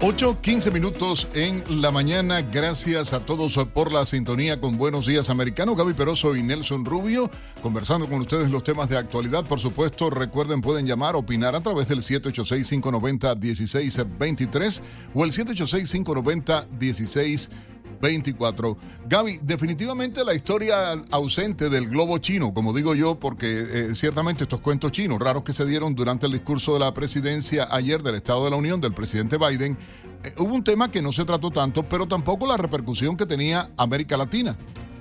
8, 15 minutos en la mañana. Gracias a todos por la sintonía con Buenos Días Americano. Gaby Peroso y Nelson Rubio conversando con ustedes los temas de actualidad. Por supuesto, recuerden, pueden llamar, opinar a través del 786-590-1623 o el 786-590-1623. 24. Gaby, definitivamente la historia ausente del globo chino, como digo yo, porque eh, ciertamente estos cuentos chinos raros que se dieron durante el discurso de la presidencia ayer del Estado de la Unión del presidente Biden, eh, hubo un tema que no se trató tanto, pero tampoco la repercusión que tenía América Latina.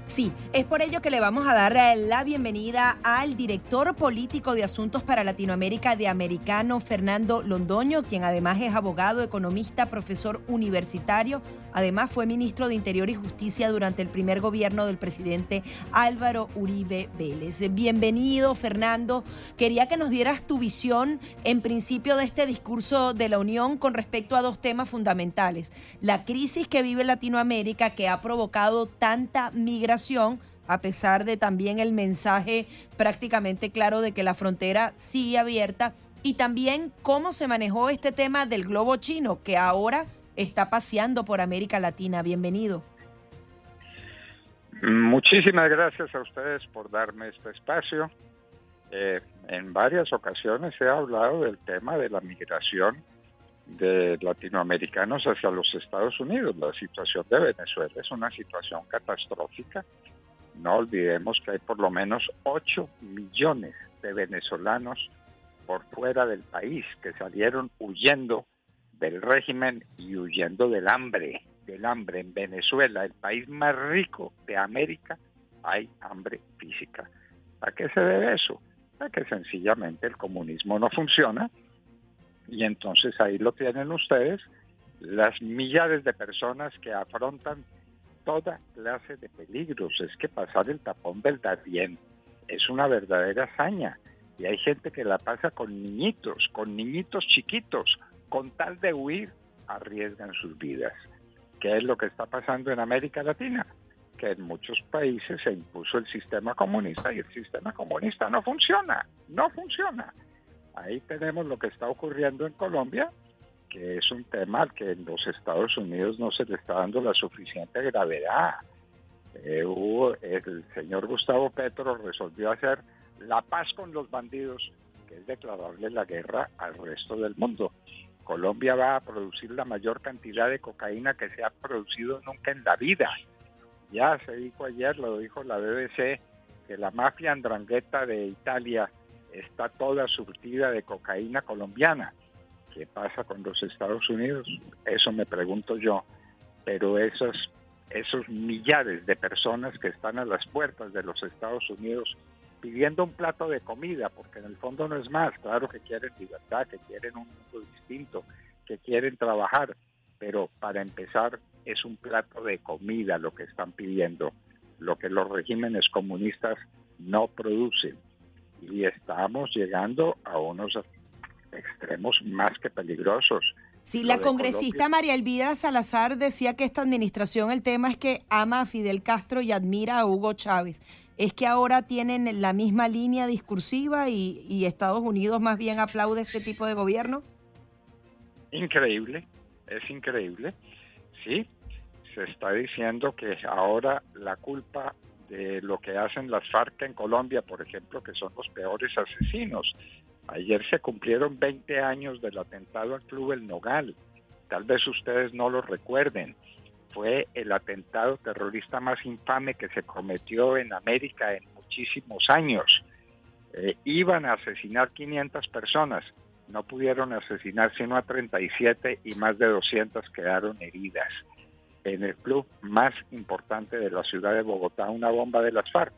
Sí, es por ello que le vamos a dar eh, la bienvenida al director político de Asuntos para Latinoamérica de Americano, Fernando Londoño, quien además es abogado, economista, profesor universitario. Además fue ministro de Interior y Justicia durante el primer gobierno del presidente Álvaro Uribe Vélez. Bienvenido, Fernando. Quería que nos dieras tu visión en principio de este discurso de la Unión con respecto a dos temas fundamentales. La crisis que vive Latinoamérica que ha provocado tanta migración a pesar de también el mensaje prácticamente claro de que la frontera sigue abierta, y también cómo se manejó este tema del globo chino, que ahora está paseando por América Latina. Bienvenido. Muchísimas gracias a ustedes por darme este espacio. Eh, en varias ocasiones he hablado del tema de la migración de latinoamericanos hacia los Estados Unidos. La situación de Venezuela es una situación catastrófica. No olvidemos que hay por lo menos 8 millones de venezolanos por fuera del país que salieron huyendo del régimen y huyendo del hambre, del hambre en Venezuela, el país más rico de América, hay hambre física. ¿A qué se debe eso? A que sencillamente el comunismo no funciona y entonces ahí lo tienen ustedes, las millares de personas que afrontan toda clase de peligros. Es que pasar el tapón del Darién es una verdadera hazaña. Y hay gente que la pasa con niñitos, con niñitos chiquitos, con tal de huir, arriesgan sus vidas. ¿Qué es lo que está pasando en América Latina? Que en muchos países se impuso el sistema comunista y el sistema comunista no funciona, no funciona. Ahí tenemos lo que está ocurriendo en Colombia, que es un tema que en los Estados Unidos no se le está dando la suficiente gravedad. Eh, el señor Gustavo Petro resolvió hacer la paz con los bandidos, que es declararle la guerra al resto del mundo. Colombia va a producir la mayor cantidad de cocaína que se ha producido nunca en la vida. Ya se dijo ayer, lo dijo la BBC, que la mafia andrangueta de Italia está toda surtida de cocaína colombiana. ¿Qué pasa con los Estados Unidos? Eso me pregunto yo. Pero esos, esos millares de personas que están a las puertas de los Estados Unidos pidiendo un plato de comida, porque en el fondo no es más, claro que quieren libertad, que quieren un mundo distinto, que quieren trabajar, pero para empezar es un plato de comida lo que están pidiendo, lo que los regímenes comunistas no producen y estamos llegando a unos extremos más que peligrosos. Sí, la congresista María Elvira Salazar decía que esta administración el tema es que ama a Fidel Castro y admira a Hugo Chávez. ¿Es que ahora tienen la misma línea discursiva y, Estados Unidos más bien aplaude este tipo de gobierno? Increíble, es increíble. Sí, se está diciendo que ahora la culpa de lo que hacen las FARC en Colombia, por ejemplo, que son los peores asesinos. Ayer se cumplieron 20 años del atentado al Club El Nogal. Tal vez ustedes no lo recuerden. Fue el atentado terrorista más infame que se cometió en América en muchísimos años. Eh, iban a asesinar 500 personas, no pudieron asesinar sino a 37 y más de 200 quedaron heridas en el club más importante de la ciudad de Bogotá una bomba de las FARC.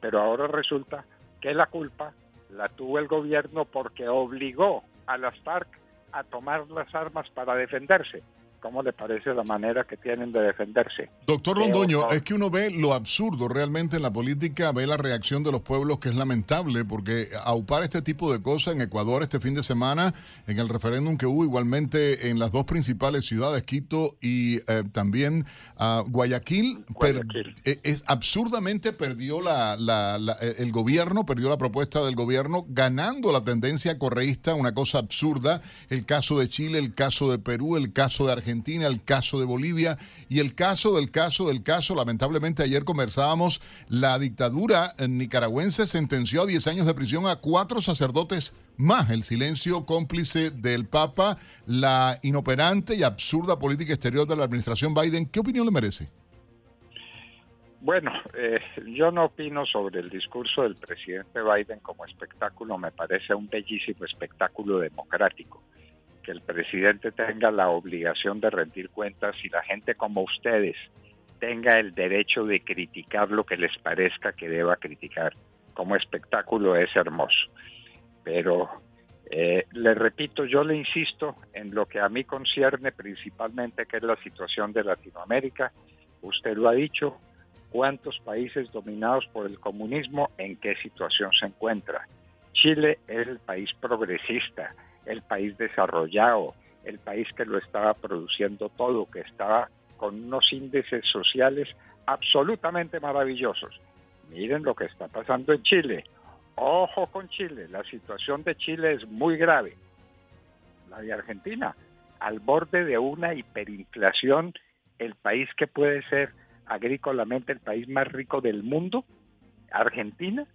Pero ahora resulta que la culpa la tuvo el gobierno porque obligó a las FARC a tomar las armas para defenderse. ¿Cómo le parece la manera que tienen de defenderse? Doctor Londoño, es que uno ve lo absurdo realmente en la política, ve la reacción de los pueblos que es lamentable, porque aupar este tipo de cosas en Ecuador este fin de semana, en el referéndum que hubo igualmente en las dos principales ciudades, Quito y eh, también ah, Guayaquil, per- eh, es- absurdamente perdió la, la- la- eh, el gobierno, perdió la propuesta del gobierno, ganando la tendencia correísta, una cosa absurda, el caso de Chile, el caso de Perú, el caso de Argentina, el caso de Bolivia y el caso del caso del caso. Lamentablemente ayer conversábamos, la dictadura nicaragüense sentenció a 10 años de prisión a cuatro sacerdotes más el silencio cómplice del Papa, la inoperante y absurda política exterior de la administración Biden. ¿Qué opinión le merece? Bueno, eh, yo no opino sobre el discurso del presidente Biden como espectáculo, me parece un bellísimo espectáculo democrático. Que el presidente tenga la obligación de rendir cuentas y la gente como ustedes tenga el derecho de criticar lo que les parezca que deba criticar. Como espectáculo es hermoso. Pero eh, le repito, yo le insisto en lo que a mí concierne principalmente, que es la situación de Latinoamérica. Usted lo ha dicho, cuántos países dominados por el comunismo, en qué situación se encuentra. Chile es el país progresista, el país desarrollado, el país que lo estaba produciendo todo, que estaba con unos índices sociales absolutamente maravillosos. Miren lo que está pasando en Chile. Ojo con Chile, la situación de Chile es muy grave. La de Argentina, al borde de una hiperinflación, el país que puede ser agrícolamente el país más rico del mundo, Argentina,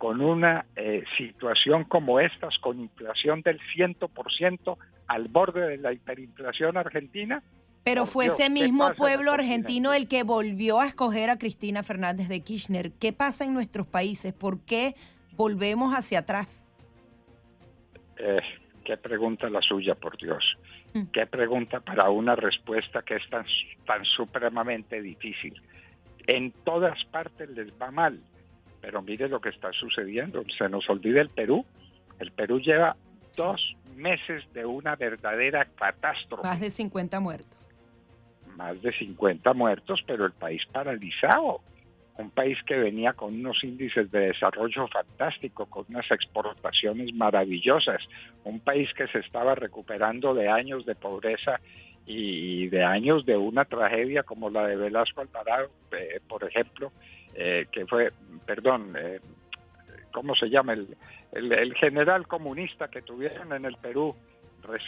con una eh, situación como estas, con inflación del 100% al borde de la hiperinflación argentina. Pero fue Dios, ese ¿qué mismo pueblo argentino el que volvió a escoger a Cristina Fernández de Kirchner. ¿Qué pasa en nuestros países? ¿Por qué volvemos hacia atrás? Eh, qué pregunta la suya, por Dios. Qué pregunta para una respuesta que es tan, tan supremamente difícil. En todas partes les va mal, pero mire lo que está sucediendo. Se nos olvida el Perú. El Perú lleva dos meses de una verdadera catástrofe. Más de 50 muertos. más de 50 muertos, pero el país paralizado. Un país que venía con unos índices de desarrollo fantástico, con unas exportaciones maravillosas. Un país que se estaba recuperando de años de pobreza y de años de una tragedia como la de Velasco Alvarado, eh, por ejemplo, eh, que fue, perdón, eh, ¿cómo se llama? El, el, general comunista que tuvieron en el Perú,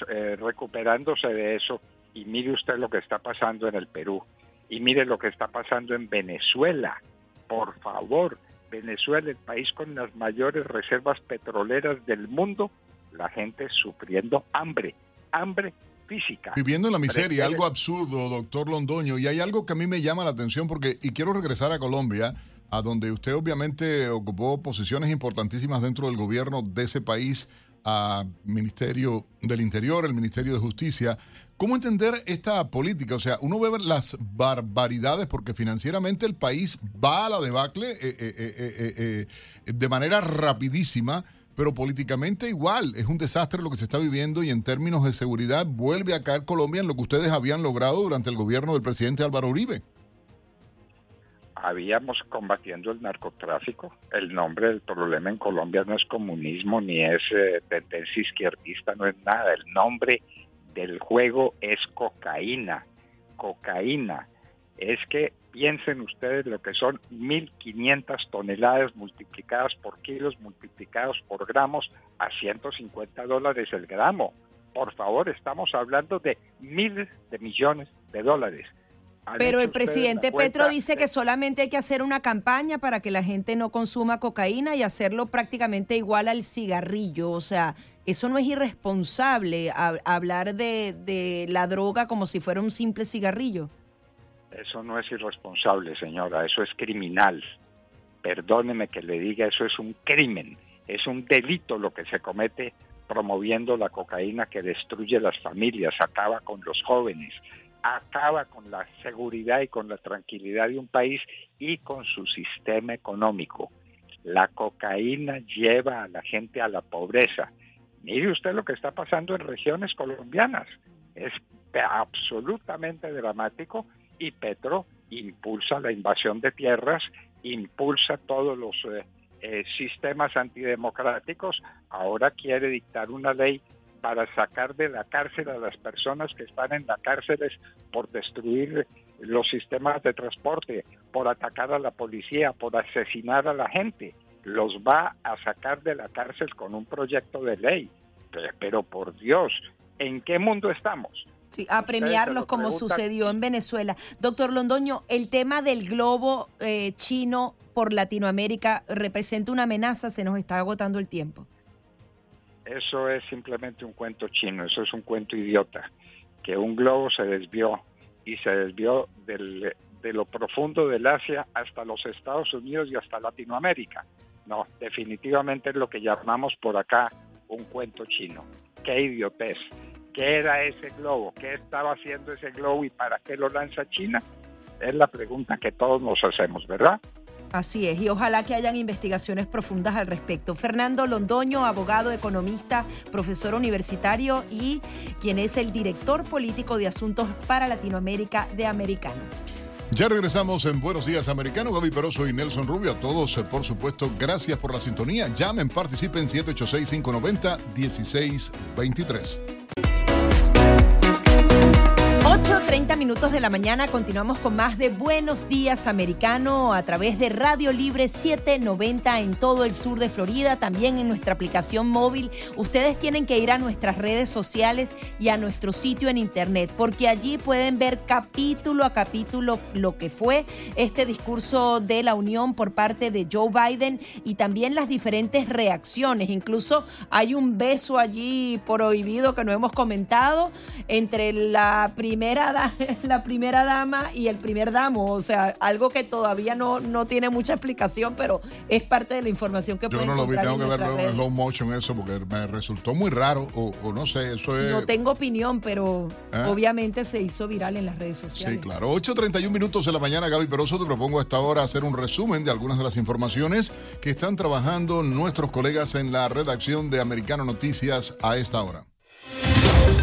eh, recuperándose de eso. Y mire usted lo que está pasando en el Perú. Y mire lo que está pasando en Venezuela. Por favor, Venezuela, el país con las mayores reservas petroleras del mundo, la gente sufriendo hambre, hambre física. Viviendo en la miseria, algo absurdo, doctor Londoño. Y hay algo que a mí me llama la atención porque, y quiero regresar a Colombia, a donde usted obviamente ocupó posiciones importantísimas dentro del gobierno de ese país, a Ministerio del Interior, el Ministerio de Justicia. ¿Cómo entender esta política? O sea, uno ve las barbaridades porque financieramente el país va a la debacle eh, eh, eh, de manera rapidísima, pero políticamente igual. Es un desastre lo que se está viviendo y en términos de seguridad vuelve a caer Colombia en lo que ustedes habían logrado durante el gobierno del presidente Álvaro Uribe. habíamos combatiendo el narcotráfico. El nombre del problema en Colombia no es comunismo ni es eh, tendencia izquierdista, no es nada. El nombre del juego es cocaína. Cocaína. Es que piensen ustedes lo que son 1.500 toneladas multiplicadas por kilos, multiplicados por gramos, a 150 dólares el gramo. Por favor, estamos hablando de miles de millones de dólares. ¿Han Pero el presidente Petro dice que solamente hay que hacer una campaña para que la gente no consuma cocaína y hacerlo prácticamente igual al cigarrillo. O sea, eso no es irresponsable hab- hablar de, de la droga como si fuera un simple cigarrillo. Eso no es irresponsable, señora, eso es criminal. Perdóneme que le diga, eso es un crimen, es un delito lo que se comete promoviendo la cocaína que destruye las familias, acaba con los jóvenes, acaba con la seguridad y con la tranquilidad de un país y con su sistema económico. La cocaína lleva a la gente a la pobreza. Mire usted lo que está pasando en regiones colombianas. Es absolutamente dramático y Petro impulsa la invasión de tierras, impulsa todos los eh, eh, sistemas antidemocráticos, ahora quiere dictar una ley para sacar de la cárcel a las personas que están en las cárceles por destruir los sistemas de transporte, por atacar a la policía, por asesinar a la gente. Los va a sacar de la cárcel con un proyecto de ley. Pero por Dios, ¿en qué mundo estamos? Sí, a premiarlos como sucedió en Venezuela. Doctor Londoño, el tema del globo eh, chino por Latinoamérica representa una amenaza, se nos está agotando el tiempo. Eso es simplemente un cuento chino, eso es un cuento idiota, que un globo se desvió y se desvió del, de lo profundo del Asia hasta los Estados Unidos y hasta Latinoamérica. No, definitivamente es lo que llamamos por acá un cuento chino. Qué idiotez. ¿Qué era ese globo? ¿Qué estaba haciendo ese globo y para qué lo lanza China? Es la pregunta que todos nos hacemos, ¿verdad? Así es, y ojalá que hayan investigaciones profundas al respecto. Fernando Londoño, abogado, economista, profesor universitario y quien es el director político de Asuntos para Latinoamérica de Americano. Ya regresamos en Buenos Días Americano. Gaby Peroso y Nelson Rubio. A todos, eh, por supuesto, gracias por la sintonía. Llamen, participen 786-590-1623. 8.30 minutos de la mañana continuamos con más de Buenos Días Americano a través de Radio Libre 790 en todo el sur de Florida, también en nuestra aplicación móvil. Ustedes tienen que ir a nuestras redes sociales y a nuestro sitio en internet porque allí pueden ver capítulo a capítulo lo que fue este discurso de la Unión por parte de Joe Biden y también las diferentes reacciones. Incluso hay un beso allí prohibido que no hemos comentado entre la primera la primera dama y el primer damo. O sea, algo que todavía no, no tiene mucha explicación, pero es parte de la información que Yo no lo vi, tengo que verlo en slow motion eso, porque me resultó muy raro, o, no sé, eso es... No tengo opinión, pero ¿Eh? obviamente se hizo viral en las redes sociales. Sí, claro. 8.31 minutos de la mañana, Gaby Peroso, te propongo a esta hora hacer un resumen de algunas de las informaciones que están trabajando nuestros colegas en la redacción de Americano Noticias a esta hora.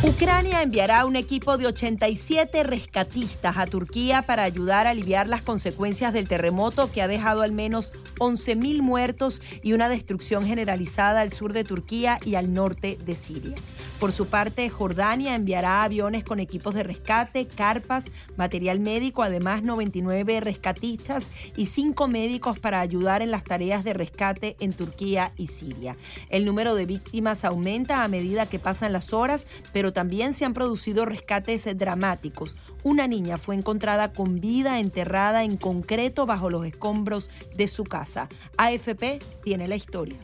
Ucrania enviará un equipo de 87 rescatistas a Turquía para ayudar a aliviar las consecuencias del terremoto que ha dejado al menos 11.000 muertos y una destrucción generalizada al sur de Turquía y al norte de Siria. Por su parte, Jordania enviará aviones con equipos de rescate, carpas, material médico, además 99 rescatistas y 5 médicos para ayudar en las tareas de rescate en Turquía y Siria. El número de víctimas aumenta a medida que pasan las horas, pero también se han producido rescates dramáticos. Una niña fue encontrada con vida enterrada en concreto bajo los escombros de su casa. AFP tiene la historia.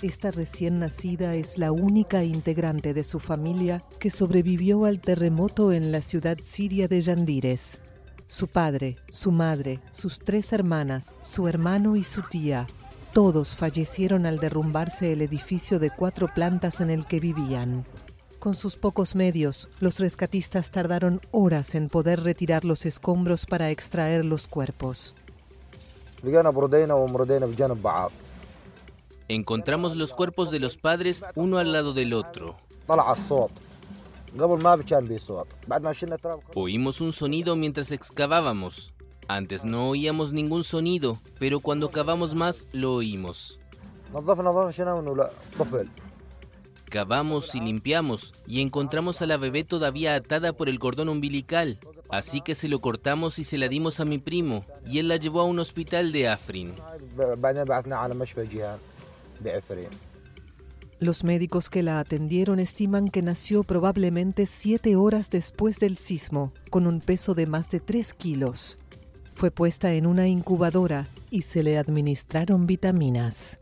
Esta recién nacida es la única integrante de su familia que sobrevivió al terremoto en la ciudad siria de Yandires. Su padre, su madre, sus tres hermanas, su hermano y su tía todos fallecieron al derrumbarse el edificio de cuatro plantas en el que vivían. Con sus pocos medios, los rescatistas tardaron horas en poder retirar los escombros para extraer los cuerpos. Encontramos los cuerpos de los padres uno al lado del otro. Oímos un sonido mientras excavábamos. Antes no oíamos ningún sonido, pero cuando cavamos más lo oímos. Cavamos y limpiamos y encontramos a la bebé todavía atada por el cordón umbilical. Así que se lo cortamos y se la dimos a mi primo y él la llevó a un hospital de Afrin. Los médicos que la atendieron estiman que nació probablemente siete horas después del sismo, con un peso de más de tres kilos. Fue puesta en una incubadora y se le administraron vitaminas.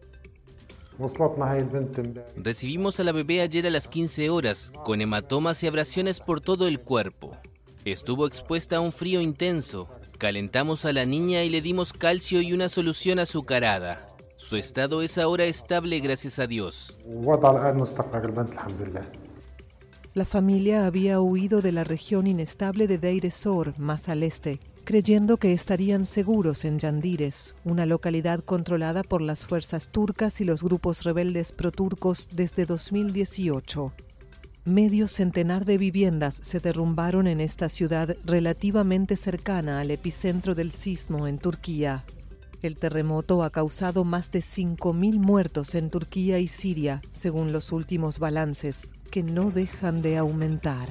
Recibimos a la bebé ayer a las 15 horas, con hematomas y abrasiones por todo el cuerpo. Estuvo expuesta a un frío intenso. Calentamos a la niña y le dimos calcio y una solución azucarada. Su estado es ahora estable gracias a Dios. La familia había huido de la región inestable de Deir ez-Zor, más al este, creyendo que estarían seguros en Yandires, una localidad controlada por las fuerzas turcas y los grupos rebeldes proturcos desde 2018. Medio centenar de viviendas se derrumbaron en esta ciudad relativamente cercana al epicentro del sismo en Turquía. El terremoto ha causado más de 5.000 muertos en Turquía y Siria, según los últimos balances, que no dejan de aumentar.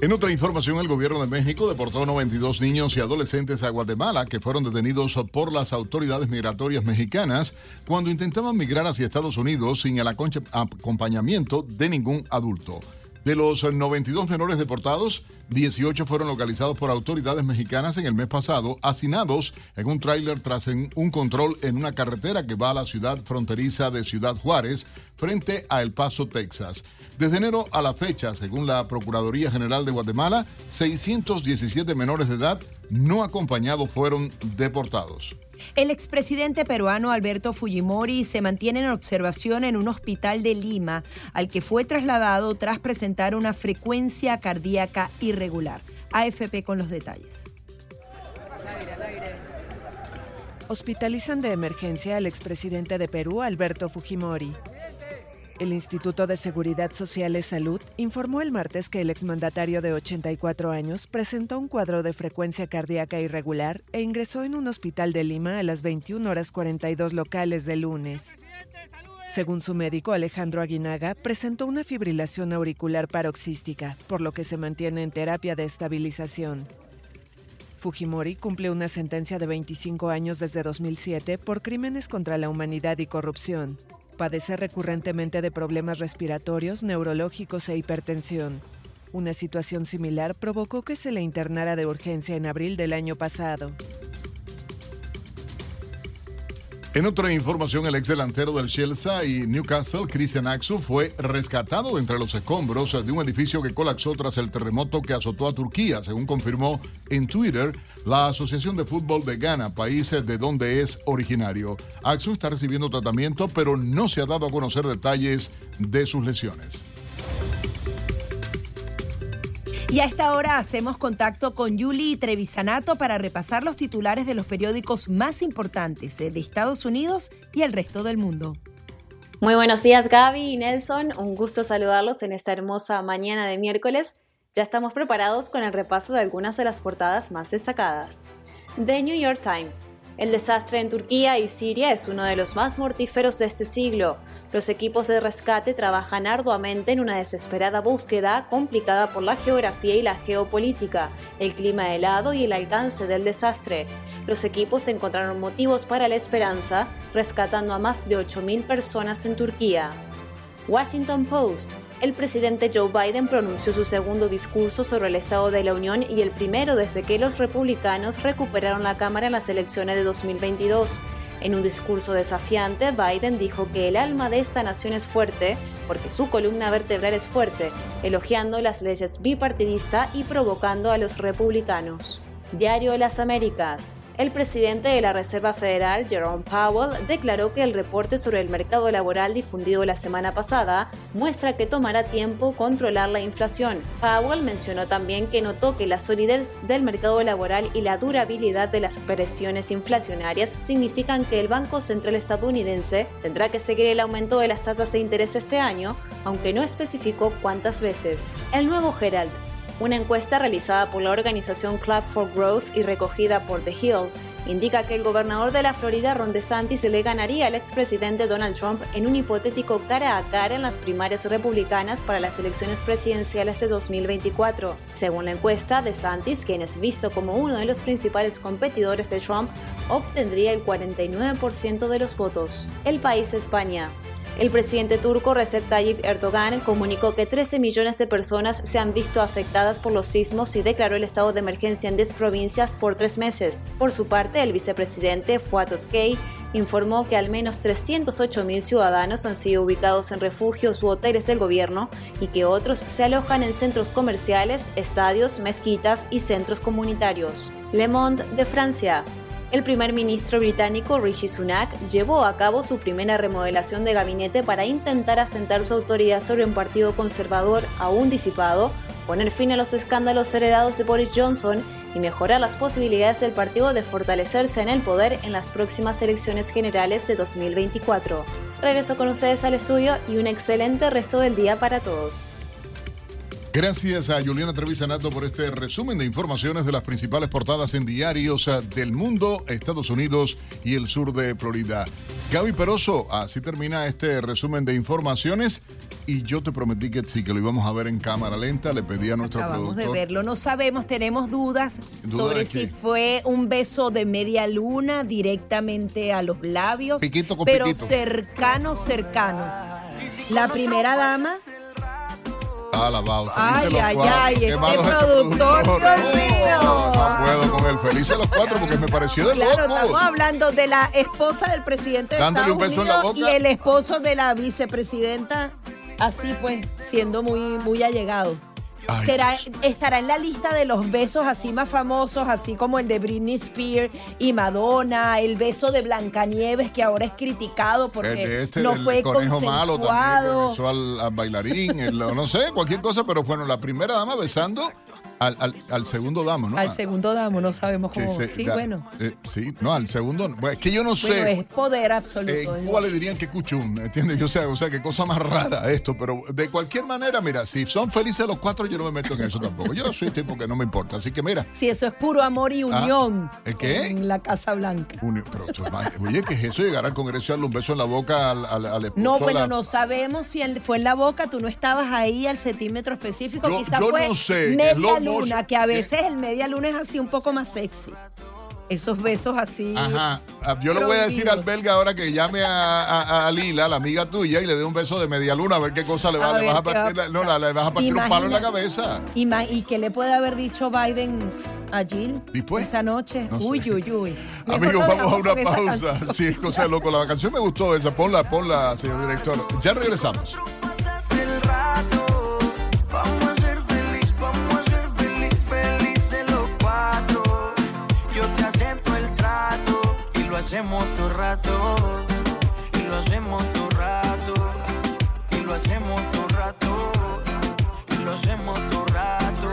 En otra información, el gobierno de México deportó 92 niños y adolescentes a Guatemala que fueron detenidos por las autoridades migratorias mexicanas cuando intentaban migrar hacia Estados Unidos sin el acompañamiento de ningún adulto. De los 92 menores deportados, 18 fueron localizados por autoridades mexicanas en el mes pasado, hacinados en un tráiler tras un control en una carretera que va a la ciudad fronteriza de Ciudad Juárez, frente a El Paso, Texas. Desde enero a la fecha, según la Procuraduría General de Guatemala, 617 menores de edad no acompañados fueron deportados. El expresidente peruano Alberto Fujimori se mantiene en observación en un hospital de Lima, al que fue trasladado tras presentar una frecuencia cardíaca irregular. AFP con los detalles. Hospitalizan de emergencia al expresidente de Perú, Alberto Fujimori. El Instituto de Seguridad Social y Salud informó el martes que el exmandatario de 84 años presentó un cuadro de frecuencia cardíaca irregular e ingresó en un hospital de Lima a las 21 horas 42 locales del lunes. Según su médico Alejandro Aguinaga, presentó una fibrilación auricular paroxística, por lo que se mantiene en terapia de estabilización. Fujimori cumple una sentencia de 25 años desde 2007 por crímenes contra la humanidad y corrupción. Padece recurrentemente de problemas respiratorios, neurológicos e hipertensión. Una situación similar provocó que se le internara de urgencia en abril del año pasado. En otra información, el ex delantero del Chelsea y Newcastle, Christian Axu, fue rescatado entre los escombros de un edificio que colapsó tras el terremoto que azotó a Turquía, según confirmó en Twitter la Asociación de Fútbol de Ghana, país de donde es originario. Axu está recibiendo tratamiento, pero no se ha dado a conocer detalles de sus lesiones. Y a esta hora hacemos contacto con Yuli Trevisanato para repasar los titulares de los periódicos más importantes de Estados Unidos y el resto del mundo. Muy buenos días Gaby y Nelson, un gusto saludarlos en esta hermosa mañana de miércoles. Ya estamos preparados con el repaso de algunas de las portadas más destacadas. The New York Times. El desastre en Turquía y Siria es uno de los más mortíferos de este siglo. Los equipos de rescate trabajan arduamente en una desesperada búsqueda complicada por la geografía y la geopolítica, el clima helado y el alcance del desastre. Los equipos encontraron motivos para la esperanza, rescatando a más de 8.000 personas en Turquía. Washington Post. El presidente Joe Biden pronunció su segundo discurso sobre el Estado de la Unión y el primero desde que los republicanos recuperaron la Cámara en las elecciones de 2022. En un discurso desafiante, Biden dijo que el alma de esta nación es fuerte porque su columna vertebral es fuerte, elogiando las leyes bipartidista y provocando a los republicanos. Diario Las Américas. El presidente de la Reserva Federal, Jerome Powell, declaró que el reporte sobre el mercado laboral difundido la semana pasada muestra que tomará tiempo controlar la inflación. Powell mencionó también que notó que la solidez del mercado laboral y la durabilidad de las presiones inflacionarias significan que el Banco Central estadounidense tendrá que seguir el aumento de las tasas de interés este año, aunque no especificó cuántas veces. El nuevo Herald una encuesta realizada por la organización Club for Growth y recogida por The Hill indica que el gobernador de la Florida, Ron DeSantis, le ganaría al expresidente Donald Trump en un hipotético cara a cara en las primarias republicanas para las elecciones presidenciales de 2024. Según la encuesta, DeSantis, quien es visto como uno de los principales competidores de Trump, obtendría el 49% de los votos. El país España. El presidente turco Recep Tayyip Erdogan comunicó que 13 millones de personas se han visto afectadas por los sismos y declaró el estado de emergencia en 10 provincias por tres meses. Por su parte, el vicepresidente Fuat Oktay informó que al menos 308.000 ciudadanos han sido ubicados en refugios u hoteles del gobierno y que otros se alojan en centros comerciales, estadios, mezquitas y centros comunitarios. Le Monde de Francia. El primer ministro británico Rishi Sunak llevó a cabo su primera remodelación de gabinete para intentar asentar su autoridad sobre un partido conservador aún disipado, poner fin a los escándalos heredados de Boris Johnson y mejorar las posibilidades del partido de fortalecerse en el poder en las próximas elecciones generales de 2024. Regreso con ustedes al estudio y un excelente resto del día para todos. Gracias a Juliana Trevisanato por este resumen de informaciones de las principales portadas en diarios eh, del mundo, Estados Unidos y el sur de Florida. Gaby Peroso, así termina este resumen de informaciones. Y yo te prometí que sí, que lo íbamos a ver en cámara lenta. Le pedí a nuestro Acabamos productor. de verlo, no sabemos, tenemos dudas ¿Duda sobre si fue un beso de media luna directamente a los labios, Piquito con pero piquito. cercano, cercano. La primera dama, Alabado. Ay, los ay, cuatro. ay, Qué malo es este productor, productor. Dios mío. No, no puedo con él. Felices los cuatro porque me pareció de claro, loco. estamos hablando de la esposa del presidente de Dándole Estados un beso en la Unidos y el esposo de la vicepresidenta, así pues, siendo muy, muy allegado. Ay, Será, estará en la lista de los besos así más famosos, así como el de Britney Spears y Madonna, el beso de Blancanieves que ahora es criticado porque este no fue conejo malo también, besó al, al bailarín, el- no sé, cualquier cosa, pero bueno, la primera dama besando al, al- al segundo dama, ¿no? Al segundo damo, no sabemos cómo. se- sí, da- bueno. eh, sí, no, al segundo, bueno, es que yo no Bueno, sé. es poder absoluto. ¿no? Cuba le dirían que cuchum, ¿entiendes? Yo sé, o sea, qué cosa más rara esto, pero de cualquier manera, mira, si son felices los cuatro, yo no me meto en eso tampoco. Yo soy tipo que no me importa, así que mira, Si eso es puro amor y Ah, unión ¿el qué? en la Casa Blanca. Unio- pero, oye, ¿qué es eso? Llegar al Congreso y darle un beso en la boca al, al, al esposo No, bueno, la- no sabemos si él fue en la boca, tú no estabas ahí al centímetro específico, Yo- quizás yo fue no sé, luna, que a veces el media luna es así un poco más sexy. Esos besos así. Ajá. Ah, Yo le voy a decir al belga ahora que llame a, a- a Lila, la amiga tuya, y le dé un beso de media luna a ver qué cosa le, va, A le vas a va partir. no, la- le vas a partir un palo en la cabeza. ¿Y, ma- ¿Y qué le puede haber dicho Biden a Jill Después, esta noche? no uy, uy, uy. Amigos, vamos a una pausa. Sí, es cosa de loco. La canción me gustó esa. Ponla, ponla, señor director. Ya regresamos. Hacemos todo rato. Y lo hacemos todo rato. Y lo hacemos todo rato. Y lo hacemos todo rato.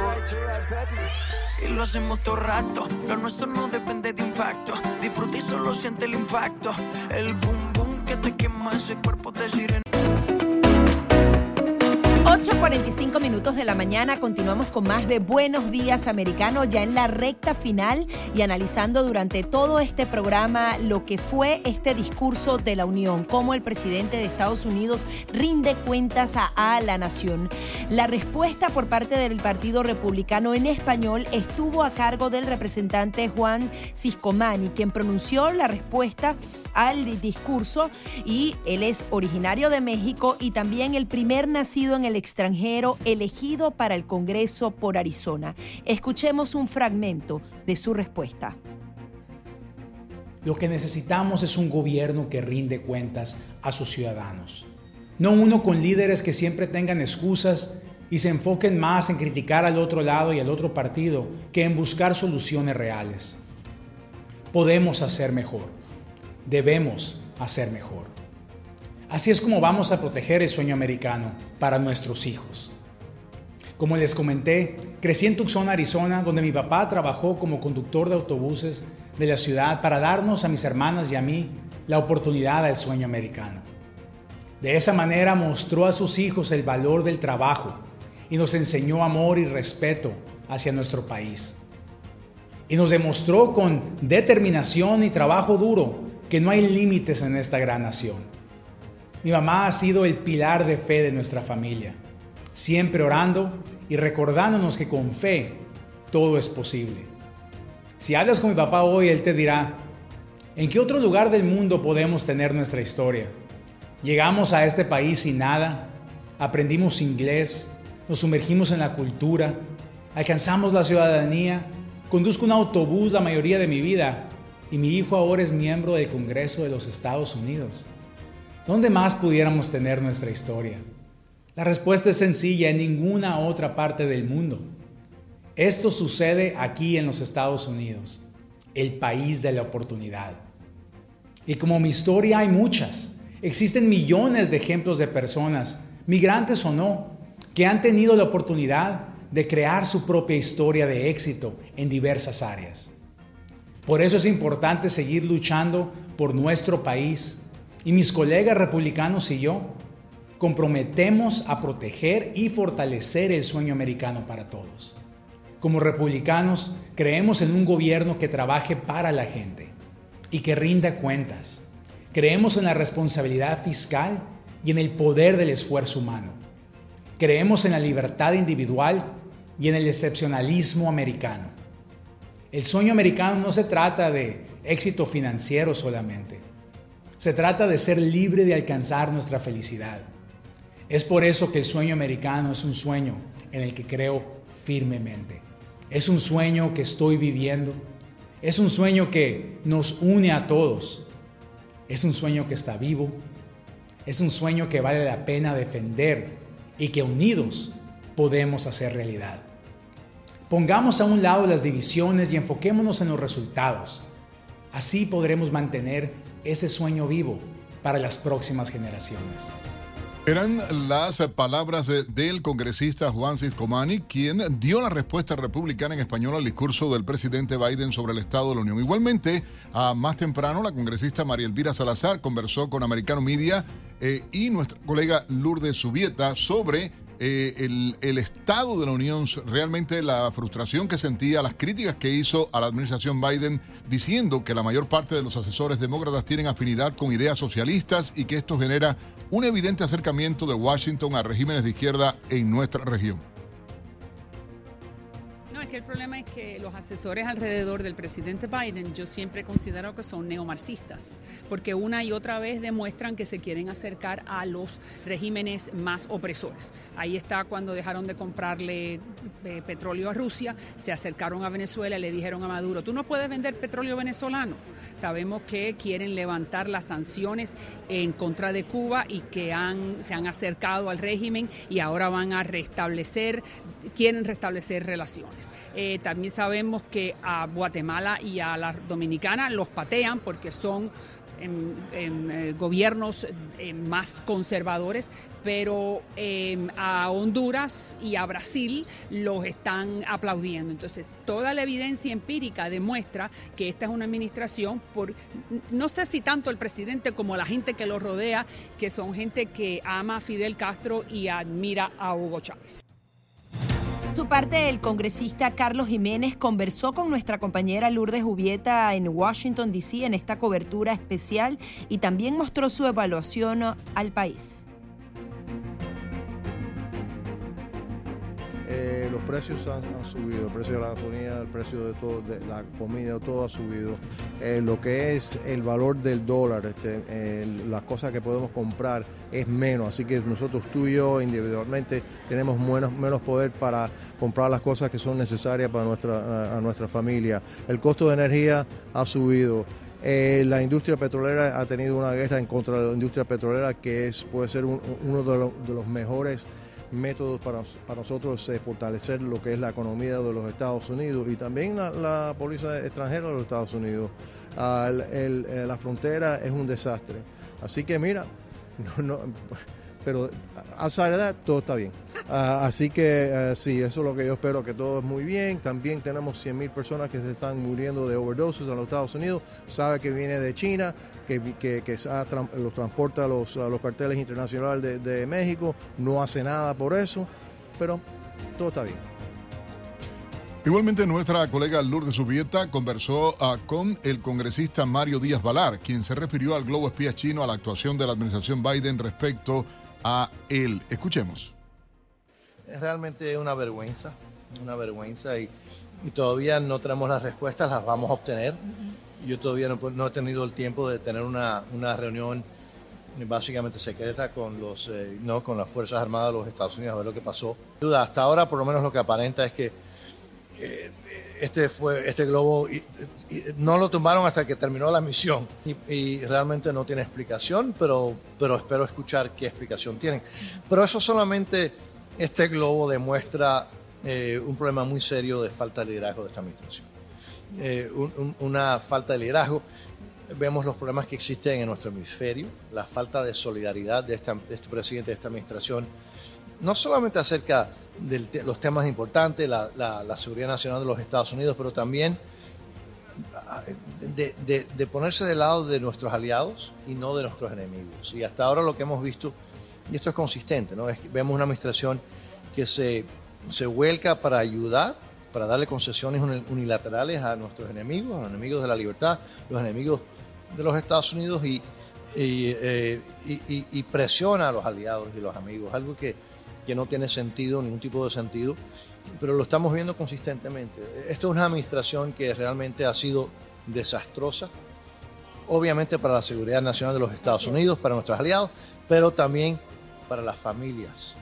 Y lo hacemos todo rato. Lo nuestro no depende de impacto. Disfruta y solo siente el impacto. El boom boom que te quema ese cuerpo de sirena. 8.45 minutos de la mañana, continuamos con más de Buenos Días Americano, ya en la recta final y analizando durante todo este programa lo que fue este discurso de la Unión, cómo el presidente de Estados Unidos rinde cuentas a, a la nación. La respuesta por parte del Partido Republicano en español estuvo a cargo del representante Juan Ciscomani, quien pronunció la respuesta al di- discurso y él es originario de México y también el primer nacido en el extranjero elegido para el Congreso por Arizona. Escuchemos un fragmento de su respuesta. Lo que necesitamos es un gobierno que rinde cuentas a sus ciudadanos. No uno con líderes que siempre tengan excusas y se enfoquen más en criticar al otro lado y al otro partido que en buscar soluciones reales. Podemos hacer mejor. Debemos hacer mejor. Así es como vamos a proteger el sueño americano para nuestros hijos. Como les comenté, crecí en Tucson, Arizona, donde mi papá trabajó como conductor de autobuses de la ciudad para darnos a mis hermanas y a mí la oportunidad del sueño americano. De esa manera mostró a sus hijos el valor del trabajo y nos enseñó amor y respeto hacia nuestro país. Y nos demostró con determinación y trabajo duro que no hay límites en esta gran nación. Mi mamá ha sido el pilar de fe de nuestra familia, siempre orando y recordándonos que con fe todo es posible. Si hablas con mi papá hoy, él te dirá, ¿en qué otro lugar del mundo podemos tener nuestra historia? Llegamos a este país sin nada, aprendimos inglés, nos sumergimos en la cultura, alcanzamos la ciudadanía, conduzco un autobús la mayoría de mi vida y mi hijo ahora es miembro del Congreso de los Estados Unidos. ¿Dónde más pudiéramos tener nuestra historia? La respuesta es sencilla, en ninguna otra parte del mundo. Esto sucede aquí en los Estados Unidos, el país de la oportunidad. Y como mi historia hay muchas, existen millones de ejemplos de personas, migrantes o no, que han tenido la oportunidad de crear su propia historia de éxito en diversas áreas. Por eso es importante seguir luchando por nuestro país y mis colegas republicanos y yo comprometemos a proteger y fortalecer el sueño americano para todos. Como republicanos creemos en un gobierno que trabaje para la gente y que rinda cuentas. Creemos en la responsabilidad fiscal y en el poder del esfuerzo humano. Creemos en la libertad individual y en el excepcionalismo americano. El sueño americano no se trata de éxito financiero solamente. Se trata de ser libre de alcanzar nuestra felicidad. Es por eso que el sueño americano es un sueño en el que creo firmemente. Es un sueño que estoy viviendo. Es un sueño que nos une a todos. Es un sueño que está vivo. Es un sueño que vale la pena defender y que unidos podemos hacer realidad. Pongamos a un lado las divisiones y enfoquémonos en los resultados. Así podremos mantener ese sueño vivo para las próximas generaciones. Eran las palabras del congresista Juan Ciscomani, quien dio la respuesta republicana en español al discurso del presidente Biden sobre el Estado de la Unión. Igualmente, más temprano, la congresista María Elvira Salazar conversó con Americano Media eh, y nuestra colega Lourdes Subieta sobre eh, el, estado de la Unión, realmente la frustración que sentía, las críticas que hizo a la administración Biden, diciendo que la mayor parte de los asesores demócratas tienen afinidad con ideas socialistas y que esto genera un evidente acercamiento de Washington a regímenes de izquierda en nuestra región el problema es que los asesores alrededor del presidente Biden yo siempre considero que son neomarxistas, porque una y otra vez demuestran que se quieren acercar a los regímenes más opresores. Ahí está cuando dejaron de comprarle eh, petróleo a Rusia, se acercaron a Venezuela y le dijeron a Maduro, tú no puedes vender petróleo venezolano. Sabemos que quieren levantar las sanciones en contra de Cuba y que se han acercado al régimen y ahora van a restablecer, quieren restablecer relaciones. Eh, también sabemos que a Guatemala y a la Dominicana los patean porque son en, eh, gobiernos eh, más conservadores, pero a Honduras y a Brasil los están aplaudiendo. Entonces, toda la evidencia empírica demuestra que esta es una administración por, no sé si tanto el presidente como la gente que lo rodea, que son gente que ama a Fidel Castro y admira a Hugo Chávez su parte, el congresista Carlos Jiménez conversó con nuestra compañera Lourdes Jubieta en Washington, D.C. en esta cobertura especial y también mostró su evaluación al país. Los precios han, subido, el precio de la gasolina, el precio de todo, de la comida, todo ha subido. Eh, lo que es el valor del dólar, este, las cosas que podemos comprar es menos, así que nosotros tú y yo individualmente tenemos menos, menos poder para comprar las cosas que son necesarias para nuestra, a, nuestra familia. El costo de energía ha subido. Eh, la industria petrolera ha tenido una guerra en contra de la industria petrolera que es, puede ser uno de los mejores métodos para, nosotros eh, fortalecer lo que es la economía de los Estados Unidos y también la, policía extranjera de los Estados Unidos. Eh, la frontera es un desastre. Así que mira, no, pero a edad todo está bien. Ah, así que eh, sí, eso es lo que yo espero, que todo es muy bien. También tenemos 100.000 personas que se están muriendo de overdoses en los Estados Unidos. Sabe que viene de China, que, que, que los transporta a los, a los carteles internacionales de, México. No hace nada por eso, pero todo está bien. Igualmente nuestra colega Lourdes Subieta conversó ah, con el congresista Mario Díaz Valar, quien se refirió al globo espía chino a la actuación de la administración Biden respecto a él. Escuchemos. Es realmente una vergüenza, una vergüenza y, todavía no tenemos las respuestas, las vamos a obtener. Yo todavía no, he tenido el tiempo de tener una, reunión básicamente secreta con los eh, no con las fuerzas armadas de los Estados Unidos a ver lo que pasó. Hasta ahora, por lo menos lo que aparenta es que eh, este fue este globo no lo tumbaron hasta que terminó la misión y, realmente no tiene explicación, pero, pero espero escuchar qué explicación tienen. Pero eso solamente, este globo demuestra eh, un problema muy serio de falta de liderazgo de esta administración. Eh, una falta de liderazgo. vemos los problemas que existen en nuestro hemisferio, la falta de solidaridad de, esta, de este presidente, de esta administración, no solamente acerca de los temas importantes, la, la, la, seguridad nacional de los Estados Unidos, pero también de, de, de, ponerse del lado de nuestros aliados y no de nuestros enemigos. Y hasta ahora lo que hemos visto, y esto es consistente, ¿no? Es que vemos una administración que se, se vuelca para ayudar, para darle concesiones unilaterales a nuestros enemigos, a los enemigos de la libertad, los enemigos de los Estados Unidos y, y, eh, y, y presiona a los aliados y los amigos, algo que, que no tiene sentido, ningún tipo de sentido, pero lo estamos viendo consistentemente. Esto es una administración que realmente ha sido desastrosa, obviamente para la seguridad nacional de los Estados Unidos, para nuestros aliados, pero también para las familias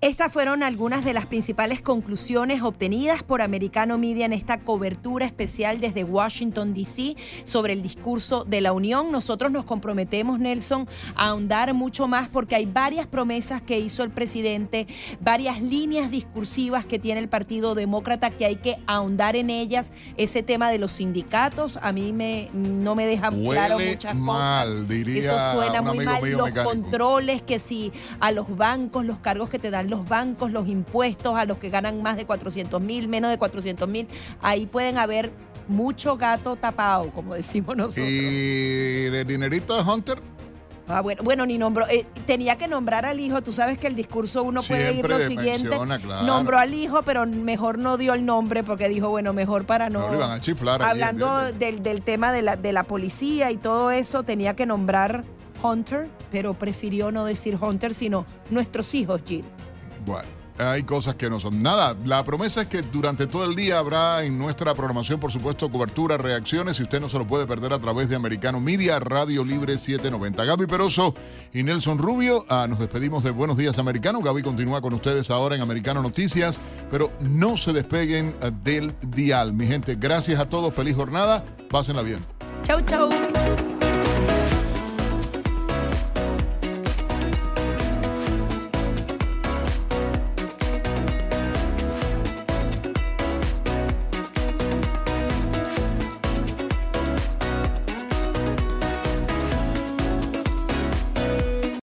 estas fueron algunas de las principales conclusiones obtenidas por Americano Media en esta cobertura especial desde Washington, D.C. sobre el discurso de la Unión. Nosotros nos comprometemos, Nelson, a ahondar mucho más porque hay varias promesas que hizo el presidente, varias líneas discursivas que tiene el Partido Demócrata que hay que ahondar en ellas. Ese tema de los sindicatos a mí me, no me deja Huele claro muchas mal, cosas. Diría Eso suena muy mal. Los mecánico. controles, que si a los bancos, los cargos que te dan los bancos, los impuestos a los que ganan más de 400 mil, menos de 400 mil, ahí pueden haber mucho gato tapado, como decimos nosotros. ¿Y de dinerito de Hunter? Ah, bueno, bueno, ni nombró, eh, tenía que nombrar al hijo, tú sabes que el discurso uno puede Siempre ir lo siguiente. claro. Nombró al hijo, pero mejor no dio el nombre porque dijo, bueno, mejor para no... No, le iban a chiflar Hablando del, del tema de la, de la policía y todo eso, tenía que nombrar Hunter, pero prefirió no decir Hunter, sino nuestros hijos, Jill. Hay cosas que no son. Nada, la promesa es que durante todo el día habrá en nuestra programación, por supuesto, cobertura, reacciones, y usted no se lo puede perder a través de Americano Media, Radio Libre 790. Gaby Peroso y Nelson Rubio, ah, nos despedimos de Buenos Días Americano. Gaby continúa con ustedes ahora en Americano Noticias, pero no se despeguen ah, del dial. Mi gente, gracias a todos, feliz jornada, pásenla bien. Chau, chau.